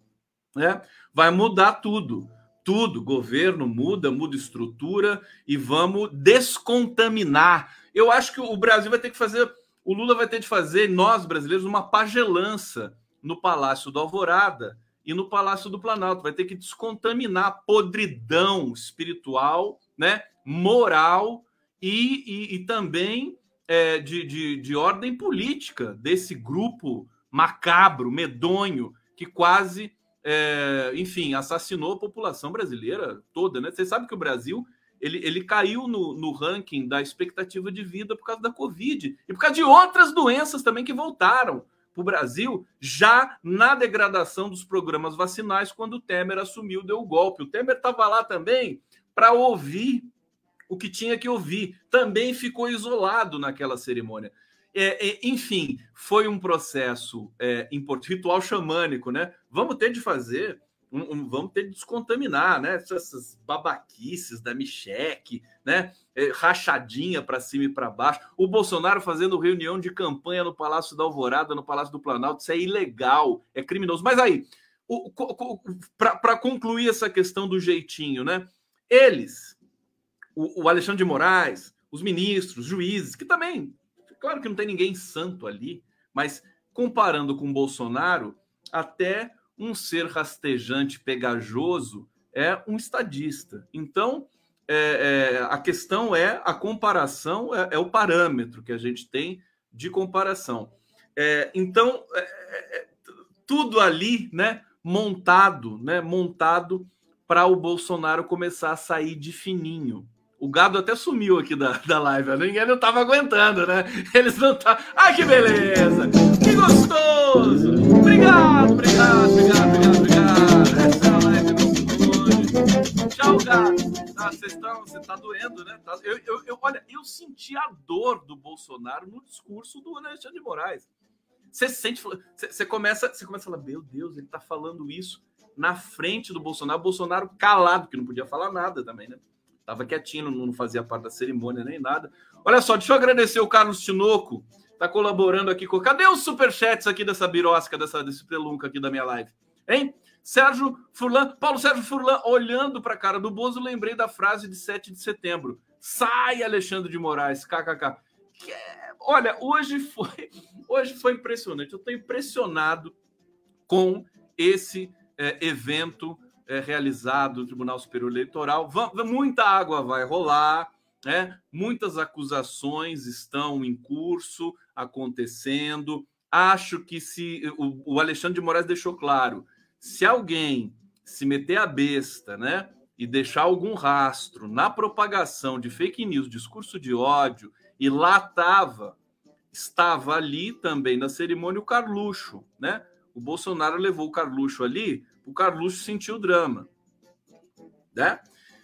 Né? Vai mudar tudo, tudo. Governo muda, muda estrutura e vamos descontaminar. Eu acho que o Brasil vai ter que fazer, o Lula vai ter de fazer, nós brasileiros, uma pagelança no Palácio do Alvorada e no Palácio do Planalto. Vai ter que descontaminar a podridão espiritual, né, moral e, e, e também é, de, de, de ordem política desse grupo macabro, medonho, que quase, é, enfim, assassinou a população brasileira toda. Né? Você sabe que o Brasil ele, ele caiu no, no ranking da expectativa de vida por causa da Covid e por causa de outras doenças também que voltaram para o Brasil já na degradação dos programas vacinais, quando o Temer assumiu, deu o golpe. O Temer estava lá também para ouvir o que tinha que ouvir. Também ficou isolado naquela cerimônia. É, é, enfim, foi um processo é, ritual xamânico, né? Vamos ter de fazer um, um, vamos ter que descontaminar, né? Essas babaquices da Micheque, né? É, rachadinha para cima e para baixo. O Bolsonaro fazendo reunião de campanha no Palácio da Alvorada, no Palácio do Planalto, isso é ilegal, é criminoso. Mas aí, para concluir essa questão do jeitinho, né? Eles, o, o Alexandre de Moraes, os ministros, juízes, que também, claro que não tem ninguém santo ali, mas comparando com Bolsonaro, até um ser rastejante, pegajoso, é um estadista. Então, é, é, a questão é a comparação, é, é, o parâmetro que a gente tem de comparação. É, então, é, é, tudo ali, né, montado, né, montado para o Bolsonaro começar a sair de fininho. O gado até sumiu aqui da, da live, ninguém não estava aguentando, né? Eles não estavam. Ai, que beleza! Que gostoso! Obrigado, obrigado, obrigado, obrigado, obrigado. Essa é a live do Tchau, gato. Ah, vocês estão, você está doendo, né? Tá, eu, eu, eu, olha, eu senti a dor do Bolsonaro no discurso do Alexandre de Moraes. Você sente, você, começa, você começa a falar, meu Deus, ele está falando isso na frente do Bolsonaro, Bolsonaro calado, que não podia falar nada também, né? Tava quietinho, não fazia parte da cerimônia nem nada. Olha só, deixa eu agradecer o Carlos Tinoco, tá colaborando aqui com. Cadê os superchats aqui dessa birosca, dessa, desse pelunca aqui da minha live? Hein? Sérgio Furlan, Paulo Sérgio Furlan, olhando para a cara do Bozo, lembrei da frase de 7 de setembro. Sai, Alexandre de Moraes, kkk. É, olha, hoje foi, hoje foi impressionante. Eu estou impressionado com esse é, evento é, realizado no Tribunal Superior Eleitoral. muita água vai rolar, né? muitas acusações estão em curso, acontecendo. Acho que se o, o Alexandre de Moraes deixou claro, se alguém se meter a besta, né, e deixar algum rastro na propagação de fake news, discurso de ódio, e lá estava, estava ali também na cerimônia o Carluxo, né? O Bolsonaro levou o Carluxo ali o Carluxo sentiu o drama. Né?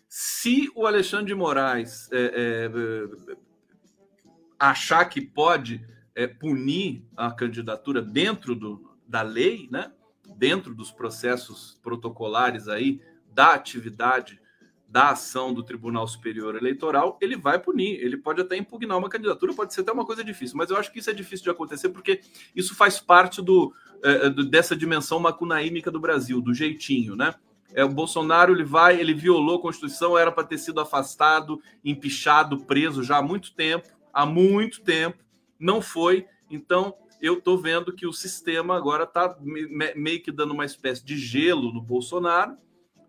Se o Alexandre de Moraes é, é, achar que pode é, punir a candidatura dentro do, da lei, né? dentro dos processos protocolares aí da atividade da ação do Tribunal Superior Eleitoral, ele vai punir, ele pode até impugnar uma candidatura, pode ser até uma coisa difícil, mas eu acho que isso é difícil de acontecer porque isso faz parte do, é, dessa dimensão macunaímica do Brasil, do jeitinho, né? É, o Bolsonaro ele vai, ele violou a Constituição, era para ter sido afastado, empichado, preso já há muito tempo, há muito tempo, não foi. Então eu estou vendo que o sistema agora está meio que dando uma espécie de gelo no Bolsonaro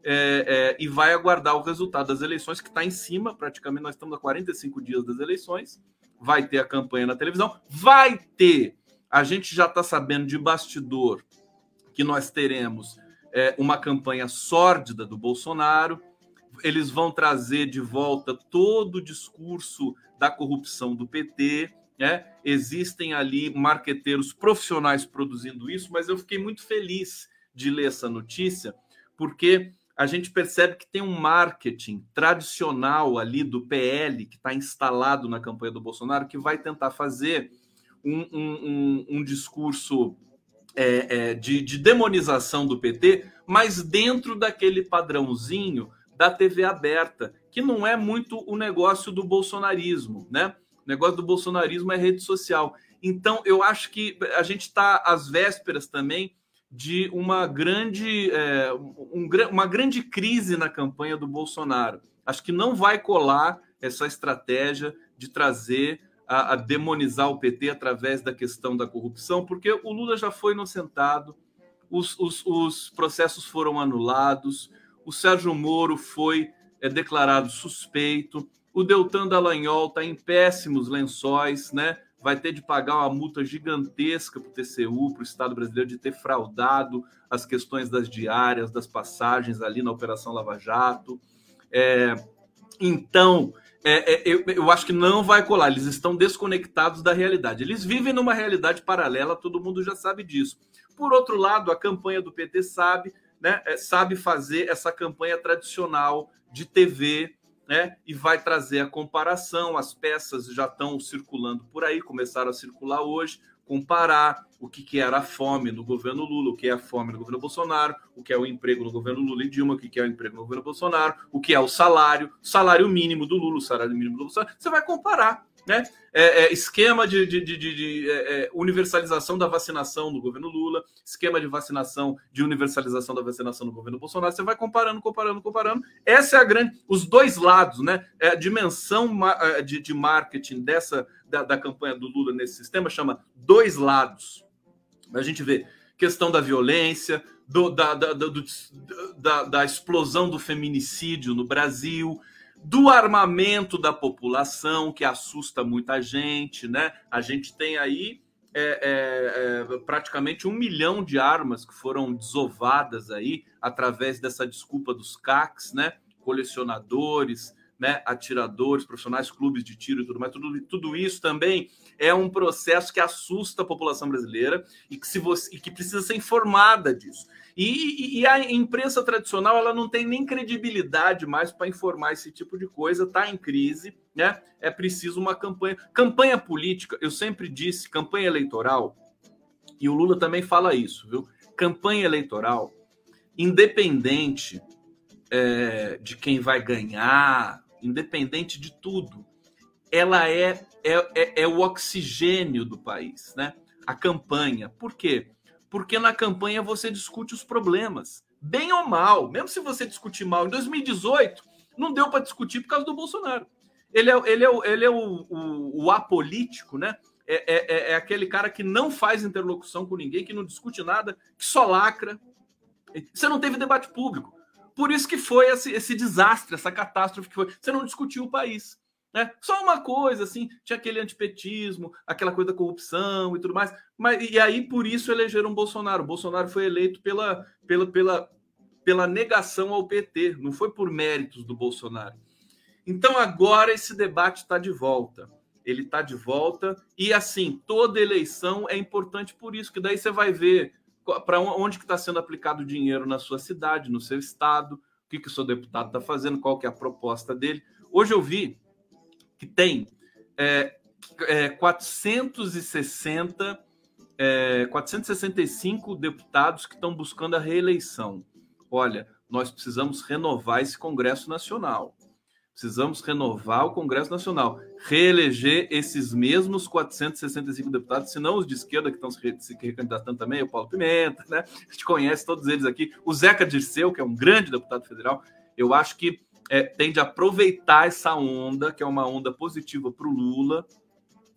é, é, e vai aguardar o resultado das eleições, que está em cima, praticamente nós estamos a 45 dias das eleições. Vai ter a campanha na televisão, vai ter. A gente já está sabendo de bastidor que nós teremos é, uma campanha sórdida do Bolsonaro. Eles vão trazer de volta todo o discurso da corrupção do PT. Né? Existem ali marqueteiros profissionais produzindo isso, mas eu fiquei muito feliz de ler essa notícia, porque a gente percebe que tem um marketing tradicional ali do PL que está instalado na campanha do Bolsonaro que vai tentar fazer um, um, um, um discurso é, é, de, de, demonização do PT, mas dentro daquele padrãozinho da TV aberta, que não é muito o negócio do bolsonarismo, né? O negócio do bolsonarismo é rede social. Então, eu acho que a gente está às vésperas também de uma grande, é, um, uma grande crise na campanha do Bolsonaro. Acho que não vai colar essa estratégia de trazer a, a, demonizar o PT através da questão da corrupção, porque o Lula já foi inocentado, os, os, os processos foram anulados, o Sérgio Moro foi é, declarado suspeito, o Deltan Dallagnol está em péssimos lençóis, né? Vai ter de pagar uma multa gigantesca para o TCU, para o Estado brasileiro, de ter fraudado as questões das diárias, das passagens ali na Operação Lava Jato. É, então, é, é, eu, eu, acho que não vai colar, eles estão desconectados da realidade. Eles vivem numa realidade paralela, todo mundo já sabe disso. Por outro lado, a campanha do PT sabe, né, é, sabe fazer essa campanha tradicional de TV, né? E vai trazer a comparação. As peças já estão circulando por aí, começaram a circular hoje. Comparar o que, que era a fome no governo Lula, o que é a fome no governo Bolsonaro, o que é o emprego no governo Lula e Dilma, o que é o emprego no governo Bolsonaro, o que é o salário, salário mínimo do Lula, salário mínimo do Bolsonaro. Você vai comparar né? É, é, esquema de, de, de, de é, é, universalização da vacinação no governo Lula, esquema de vacinação, de universalização da vacinação no governo Bolsonaro. Você vai comparando, comparando, comparando. Essa é a grande. Os dois lados, né? É a dimensão é, de, de marketing dessa da, da campanha do Lula nesse sistema chama dois lados. A gente vê questão da violência, do, da, da, do, da, da explosão do feminicídio no Brasil do armamento da população, que assusta muita gente, né? A gente tem aí é, é, é, praticamente um milhão de armas que foram desovadas aí através dessa desculpa dos CACs, né? Colecionadores, né? Atiradores, profissionais, clubes de tiro e tudo mais. Tudo, tudo isso também é um processo que assusta a população brasileira e que, se você, e que precisa ser informada disso. E, e, a imprensa tradicional ela não tem nem credibilidade mais para informar esse tipo de coisa, está em crise, né? É preciso uma campanha. Campanha política, eu sempre disse, campanha eleitoral, e o Lula também fala isso, viu? Campanha eleitoral, independente é, de quem vai ganhar, independente de tudo, ela é, é, é, é o oxigênio do país, né? A campanha. Por quê? Porque na campanha você discute os problemas, bem ou mal. Mesmo se você discutir mal, em 2018 não deu para discutir por causa do Bolsonaro. Ele é, ele é, ele é o, o, o apolítico, né? É, é, é, é, aquele cara que não faz interlocução com ninguém, que não discute nada, que só lacra. Você não teve debate público. Por isso que foi esse, esse desastre, essa catástrofe que foi. Você não discutiu o país. Né? Só uma coisa, assim, tinha aquele antipetismo, aquela coisa da corrupção e tudo mais. Mas, e aí, por isso, elegeram Bolsonaro. O Bolsonaro foi eleito pela, pela, pela, pela negação ao PT, não foi por méritos do Bolsonaro. Então, agora esse debate está de volta. Ele está de volta. E, assim, toda eleição é importante por isso, que daí você vai ver para onde que está sendo aplicado o dinheiro na sua cidade, no seu estado, o que, que o seu deputado está fazendo, qual que é a proposta dele. Hoje eu vi que tem é, é, 460, é, 465 deputados que estão buscando a reeleição. Olha, nós precisamos renovar esse Congresso Nacional. Precisamos renovar o Congresso Nacional, reeleger esses mesmos 465 deputados, se não os de esquerda que estão se recandidatando também, o Paulo Pimenta, né? A gente conhece todos eles aqui. O Zeca Dirceu, que é um grande deputado federal, eu acho que é, tem de aproveitar essa onda, que é uma onda positiva para o Lula.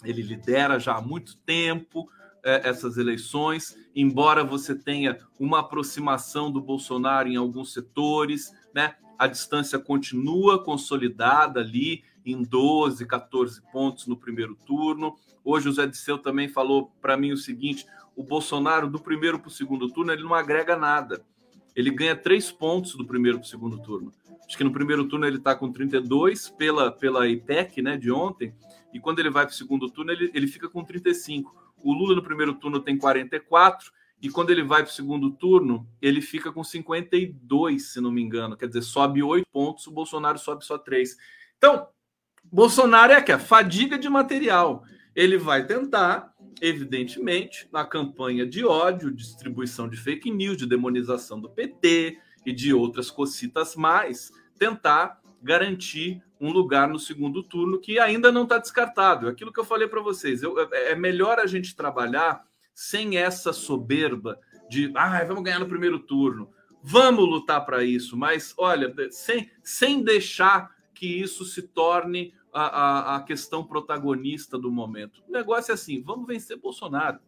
Ele lidera já há muito tempo é, essas eleições, embora você tenha uma aproximação do Bolsonaro em alguns setores, né? A distância continua consolidada ali em 12, 14 pontos no primeiro turno. Hoje o Zé Disseu também falou para mim o seguinte: o Bolsonaro do primeiro para o segundo turno ele não agrega nada. Ele ganha três pontos do primeiro para o segundo turno. Acho que no primeiro turno ele está com 32 pela, pela IPEC né, de ontem, e quando ele vai para o segundo turno ele, ele fica com 35. O Lula no primeiro turno tem 44, e quando ele vai para o segundo turno, ele fica com 52, se não me engano. Quer dizer, sobe 8 pontos, o Bolsonaro sobe só 3. Então, Bolsonaro é que a fadiga de material. Ele vai tentar, evidentemente, na campanha de ódio, distribuição de fake news, de demonização do PT, e de outras cocitas mais, tentar garantir um lugar no segundo turno que ainda não está descartado. Aquilo que eu falei para vocês, eu, é, é melhor a gente trabalhar sem essa soberba de ah, vamos ganhar no primeiro turno, vamos lutar para isso, mas olha, sem, sem deixar que isso se torne a, a, a, questão protagonista do momento. O negócio é assim: vamos vencer Bolsonaro.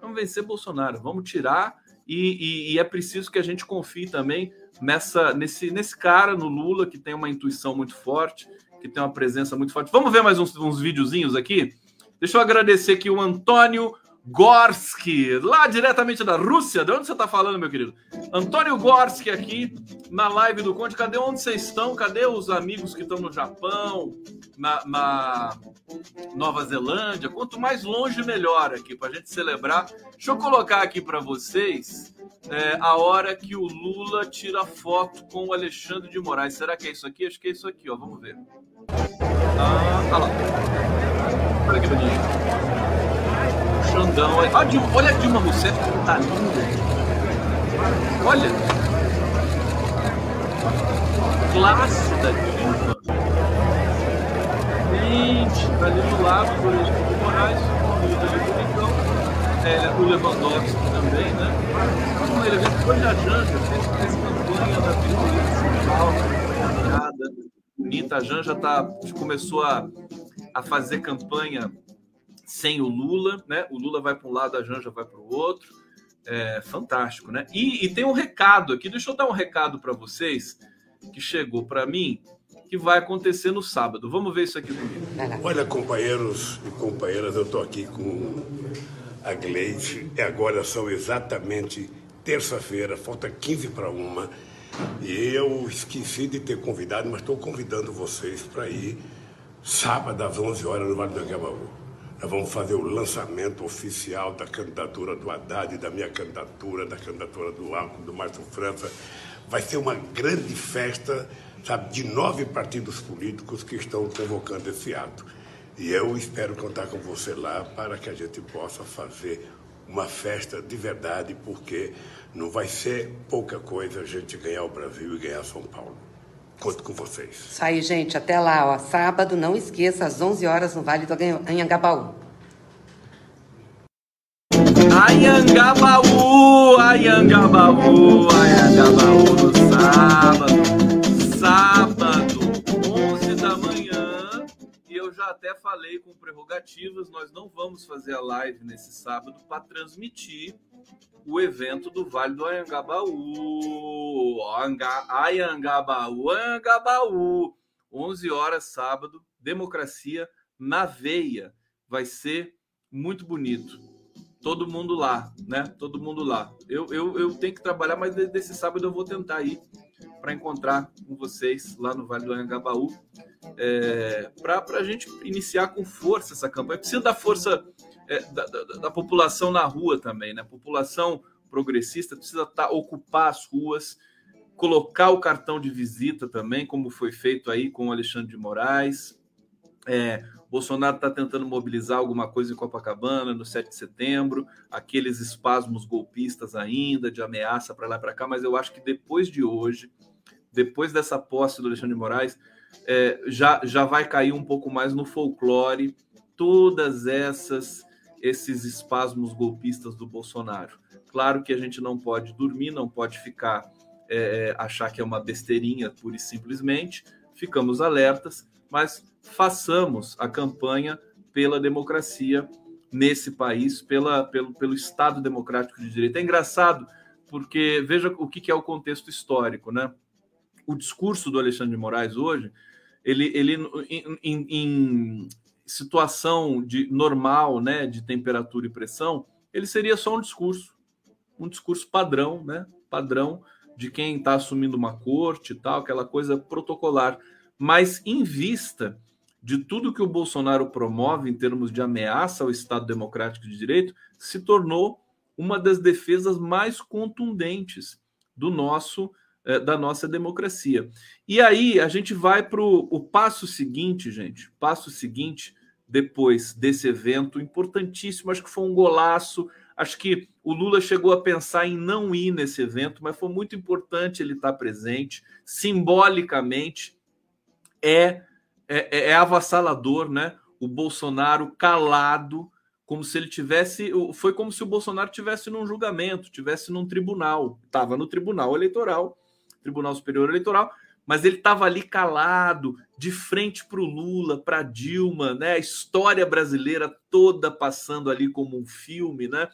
Vamos vencer Bolsonaro, vamos tirar e, e, e, é preciso que a gente confie também nessa, nesse, nesse cara, no Lula, que tem uma intuição muito forte, que tem uma presença muito forte. Vamos ver mais uns, uns videozinhos aqui? Deixa eu agradecer aqui o Antônio Gorski, lá diretamente da Rússia. De onde você está falando, meu querido? Antônio Gorski aqui na live do Conde. Cadê onde vocês estão? Cadê os amigos que estão no Japão, na, na Nova Zelândia? Quanto mais longe, melhor aqui para a gente celebrar. Deixa eu colocar aqui para vocês é, a hora que o Lula tira foto com o Alexandre de Moraes. Será que é isso aqui? Acho que é isso aqui, ó. Vamos ver. Ah, tá lá. Olha que bonito. Xandão. Olha, a Dilma, olha a Dilma Rousseff como tá linda. Olha. Classe da Dilma. Gente, tá ali do lado do Alexandre Moraes, o da Republicão. É, o Lewandowski também, né? Então, ele depois da Janja, fez, fez campanha da Paulo, caminhada. Bonita, a Janja tá, começou a, a fazer campanha sem o Lula, né? O Lula vai para um lado, a Janja vai para o outro. É fantástico, né? E, e, tem um recado aqui, deixa eu dar um recado para vocês que chegou para mim, que vai acontecer no sábado. Vamos ver isso aqui comigo. Olha, companheiros e companheiras, eu estou aqui com a Gleide e agora são exatamente terça-feira, falta 15 para uma. E eu esqueci de ter convidado, mas estou convidando vocês para ir sábado às 11 horas no Vale do Anguiabaú. Nós vamos fazer o lançamento oficial da candidatura do Haddad, da minha candidatura, da candidatura do Alco, do Márcio França. Vai ser uma grande festa, sabe, de nove partidos políticos que estão convocando esse ato. E eu espero contar com você lá para que a gente possa fazer uma festa de verdade, porque não vai ser pouca coisa a gente ganhar o Brasil e ganhar São Paulo. Conto com vocês. Isso aí, gente. Até lá, ó. Sábado, não esqueça, às 11 horas no Vale do Anhangabaú. Anhangabaú, Anhangabaú, Anhangabaú no sábado. Já até falei com prerrogativas, nós não vamos fazer a live nesse sábado para transmitir o evento do Vale do Anhangabaú. Anhangabaú, Anhangabaú. 11 horas sábado, democracia na veia. Vai ser muito bonito. Todo mundo lá, né? Todo mundo lá. Eu, eu, eu tenho que trabalhar, mas desse sábado eu vou tentar ir para encontrar com vocês lá no Vale do Anhangabaú, é, para a gente iniciar com força essa campanha. Precisa da força é, da, da, da, população na rua também, né? A população progressista precisa tá, ocupar as ruas, colocar o cartão de visita também, como foi feito aí com o Alexandre de Moraes. É, Bolsonaro está tentando mobilizar alguma coisa em Copacabana no 7 de setembro, aqueles espasmos golpistas ainda, de ameaça para lá e para cá, mas eu acho que depois de hoje, depois dessa posse do Alexandre de Moraes, é, já, já vai cair um pouco mais no folclore todas essas esses espasmos golpistas do Bolsonaro. Claro que a gente não pode dormir, não pode ficar é, achar que é uma besteirinha pura e simplesmente. Ficamos alertas, mas façamos a campanha pela democracia nesse país, pela, pelo, pelo Estado Democrático de Direito. É engraçado, porque veja o que, é o contexto histórico, né? O discurso do Alexandre de Moraes hoje, ele, ele em, em, em situação de normal, né, de temperatura e pressão, ele seria só um discurso, um discurso padrão, né, padrão de quem está assumindo uma corte e tal, aquela coisa protocolar. Mas em vista de tudo que o Bolsonaro promove em termos de ameaça ao Estado Democrático de Direito, se tornou uma das defesas mais contundentes do nosso eh, da nossa democracia. E aí a gente vai para o passo seguinte, gente. Passo seguinte, depois desse evento importantíssimo, acho que foi um golaço. Acho que o Lula chegou a pensar em não ir nesse evento, mas foi muito importante ele estar presente. Simbolicamente, é, é, é avassalador, né? O Bolsonaro calado, como se ele tivesse. Foi como se o Bolsonaro tivesse num julgamento, tivesse num tribunal. Estava no Tribunal Eleitoral, Tribunal Superior Eleitoral, mas ele estava ali calado, de frente para o Lula, para Dilma, né? A história brasileira toda passando ali como um filme, né?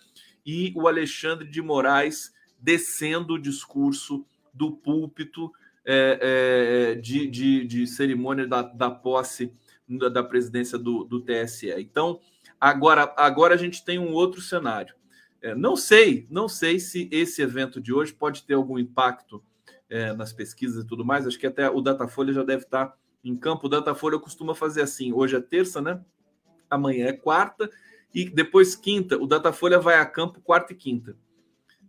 E o Alexandre de Moraes descendo o discurso do púlpito é, é, de, de, de, cerimônia da, da posse da, da presidência do, do, TSE. Então, agora, agora a gente tem um outro cenário. É, não sei, não sei se esse evento de hoje pode ter algum impacto é, nas pesquisas e tudo mais. Acho que até o Datafolha já deve estar em campo. O Datafolha costuma fazer assim: hoje é terça, né? Amanhã é quarta e depois quinta. O Datafolha vai a campo quarta e quinta.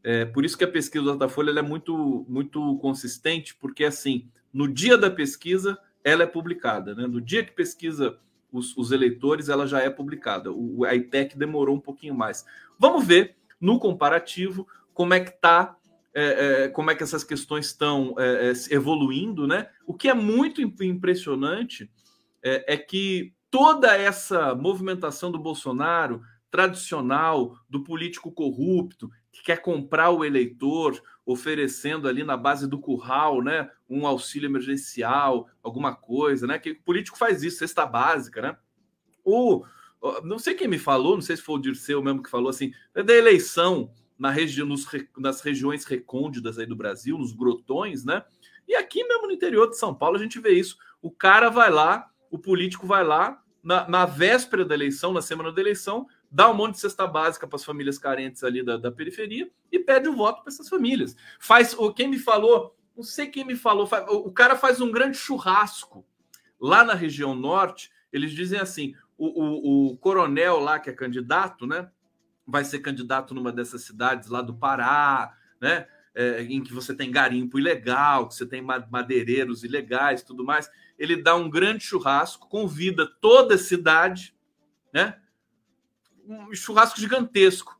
É, por isso que a pesquisa do Datafolha é muito, muito consistente, porque assim, no dia da pesquisa, ela é publicada. Né? No dia que pesquisa os, os eleitores, ela já é publicada. O, a IPEC demorou um pouquinho mais. Vamos ver no comparativo como é que está é, é, como é que essas questões estão é, é evoluindo, né? O que é muito impressionante é, é, que toda essa movimentação do Bolsonaro tradicional, do político corrupto, que quer comprar o eleitor, oferecendo ali na base do curral, né? Um auxílio emergencial, alguma coisa, né? Que o político faz isso, cesta básica, né? O, não sei quem me falou, não sei se foi o Dirceu mesmo que falou assim, é da eleição na regi nos, nas regiões recônditas aí do Brasil, nos grotões, né? E aqui mesmo no interior de São Paulo a gente vê isso. O cara vai lá, o político vai lá, na, na véspera da eleição, na semana da eleição, dá um monte de cesta básica para as famílias carentes ali da, da periferia e pede o voto para essas famílias. Faz, o quem me falou, não sei quem me falou, faz, o, o cara faz um grande churrasco lá na região norte. Eles dizem assim: o, o, o coronel lá que é candidato, né? vai ser candidato numa dessas cidades lá do Pará, né? É, em que você tem garimpo ilegal, que você tem madeireiros ilegais, tudo mais. Ele dá um grande churrasco, convida toda a cidade, né? Um churrasco gigantesco.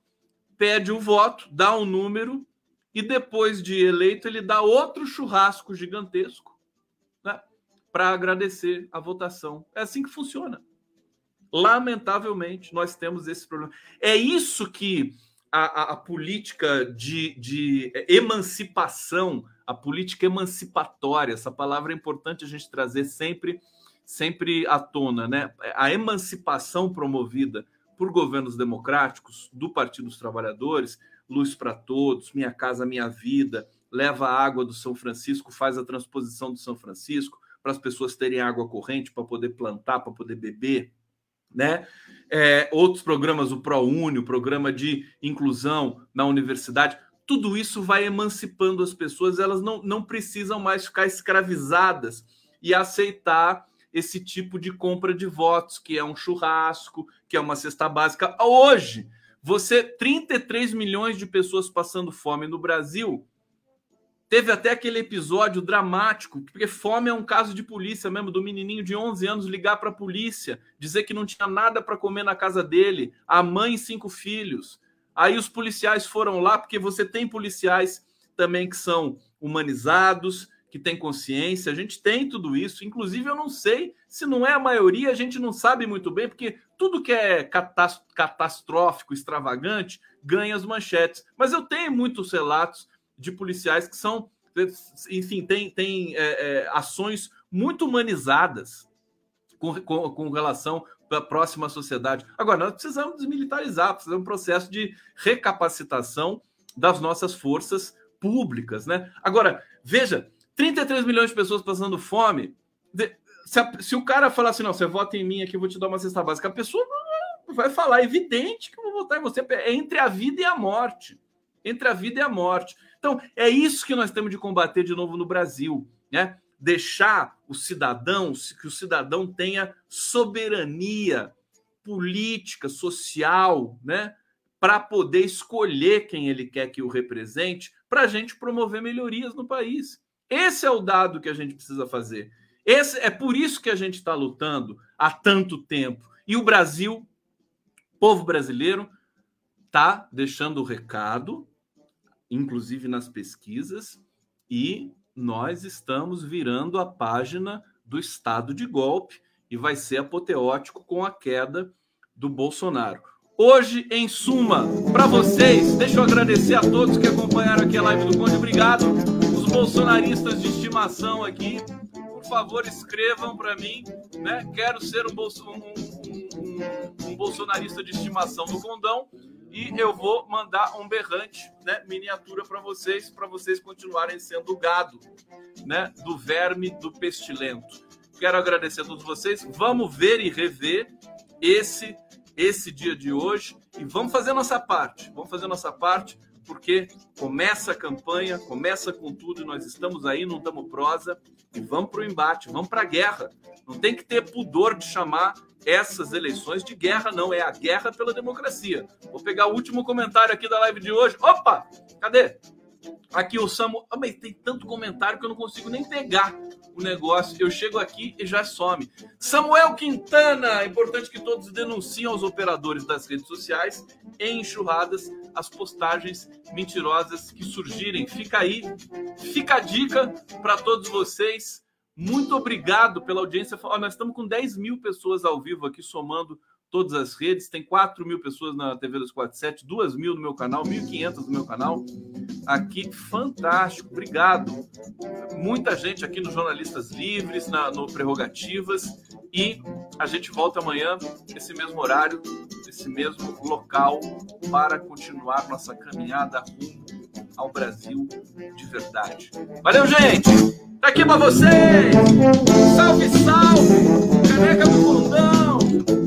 Pede o voto, dá um número e depois de eleito ele dá outro churrasco gigantesco, né? Para agradecer a votação. É assim que funciona. Lamentavelmente, nós temos esse problema. É isso que a, a, a política de, de, emancipação, a política emancipatória, essa palavra é importante a gente trazer sempre, sempre à tona, né? A emancipação promovida por governos democráticos, do Partido dos Trabalhadores, Luz para Todos, Minha Casa Minha Vida, leva a água do São Francisco, faz a transposição do São Francisco para as pessoas terem água corrente, para poder plantar, para poder beber né? É, outros programas, o ProUni, o programa de inclusão na universidade, tudo isso vai emancipando as pessoas, elas não, não precisam mais ficar escravizadas e aceitar esse tipo de compra de votos, que é um churrasco, que é uma cesta básica. Hoje, você 33 milhões de pessoas passando fome no Brasil, Teve até aquele episódio dramático, porque fome é um caso de polícia mesmo, do menininho de 11 anos ligar para a polícia, dizer que não tinha nada para comer na casa dele, a mãe e cinco filhos. Aí os policiais foram lá, porque você tem policiais também que são humanizados, que têm consciência, a gente tem tudo isso. Inclusive, eu não sei se não é a maioria, a gente não sabe muito bem, porque tudo que é catastrófico, extravagante, ganha as manchetes. Mas eu tenho muitos relatos de policiais que são, enfim, tem, tem é, é, ações muito humanizadas com, com, com relação à próxima sociedade. Agora, nós precisamos desmilitarizar, precisamos de um processo de recapacitação das nossas forças públicas, né? Agora, veja, 33 milhões de pessoas passando fome. Se, a, se, o cara falar assim, não, você vota em mim aqui, eu vou te dar uma cesta básica, a pessoa vai falar, é evidente que eu vou votar em você, é entre a vida e a morte. Entre a vida e a morte. Então, é isso que nós temos de combater de novo no Brasil, né? Deixar o cidadão, que o cidadão tenha soberania política, social, né? Para poder escolher quem ele quer que o represente, para a gente promover melhorias no país. Esse é o dado que a gente precisa fazer. Esse é por isso que a gente está lutando há tanto tempo. E o Brasil, povo brasileiro, está deixando o recado, inclusive nas pesquisas, e nós estamos virando a página do estado de golpe e vai ser apoteótico com a queda do Bolsonaro. Hoje, em suma, para vocês, deixa eu agradecer a todos que acompanharam aqui a live do Conde. Obrigado. Os bolsonaristas de estimação aqui, favor, escrevam para mim. Né? Quero ser um, bolso, um, um, um bolsonarista de estimação do Condão e eu vou mandar um berrante, né, miniatura para vocês, para vocês continuarem sendo gado, né, do verme do pestilento. Quero agradecer a todos vocês. Vamos ver e rever esse esse dia de hoje e vamos fazer nossa parte. Vamos fazer nossa parte porque começa a campanha, começa com tudo, e nós estamos aí, não estamos prosa, e vamos para o embate, vamos para a guerra. Não tem que ter pudor de chamar essas eleições de guerra, não, é a guerra pela democracia. Vou pegar o último comentário aqui da live de hoje. Opa! Cadê? Aqui o Samu. Ah, mas tem tanto comentário que eu não consigo nem pegar o negócio. Eu chego aqui e já some. Samuel Quintana. É importante que todos denunciem aos operadores das redes sociais em enxurradas as postagens mentirosas que surgirem. Fica aí, fica a dica para todos vocês. Muito obrigado pela audiência. nós estamos com 10 mil pessoas ao vivo aqui, somando todas as redes. Tem 4 mil pessoas na TV 247, 2 mil no meu canal, 1.500 no meu canal. Aqui, fantástico, obrigado. Muita gente aqui no Jornalistas Livres, na, no Prerrogativas. E a gente volta amanhã, nesse mesmo horário, nesse mesmo local, para continuar nossa caminhada rumo ao Brasil de verdade. Valeu, gente! Tá aqui para vocês! Salve, salve! Caneca do Fundão!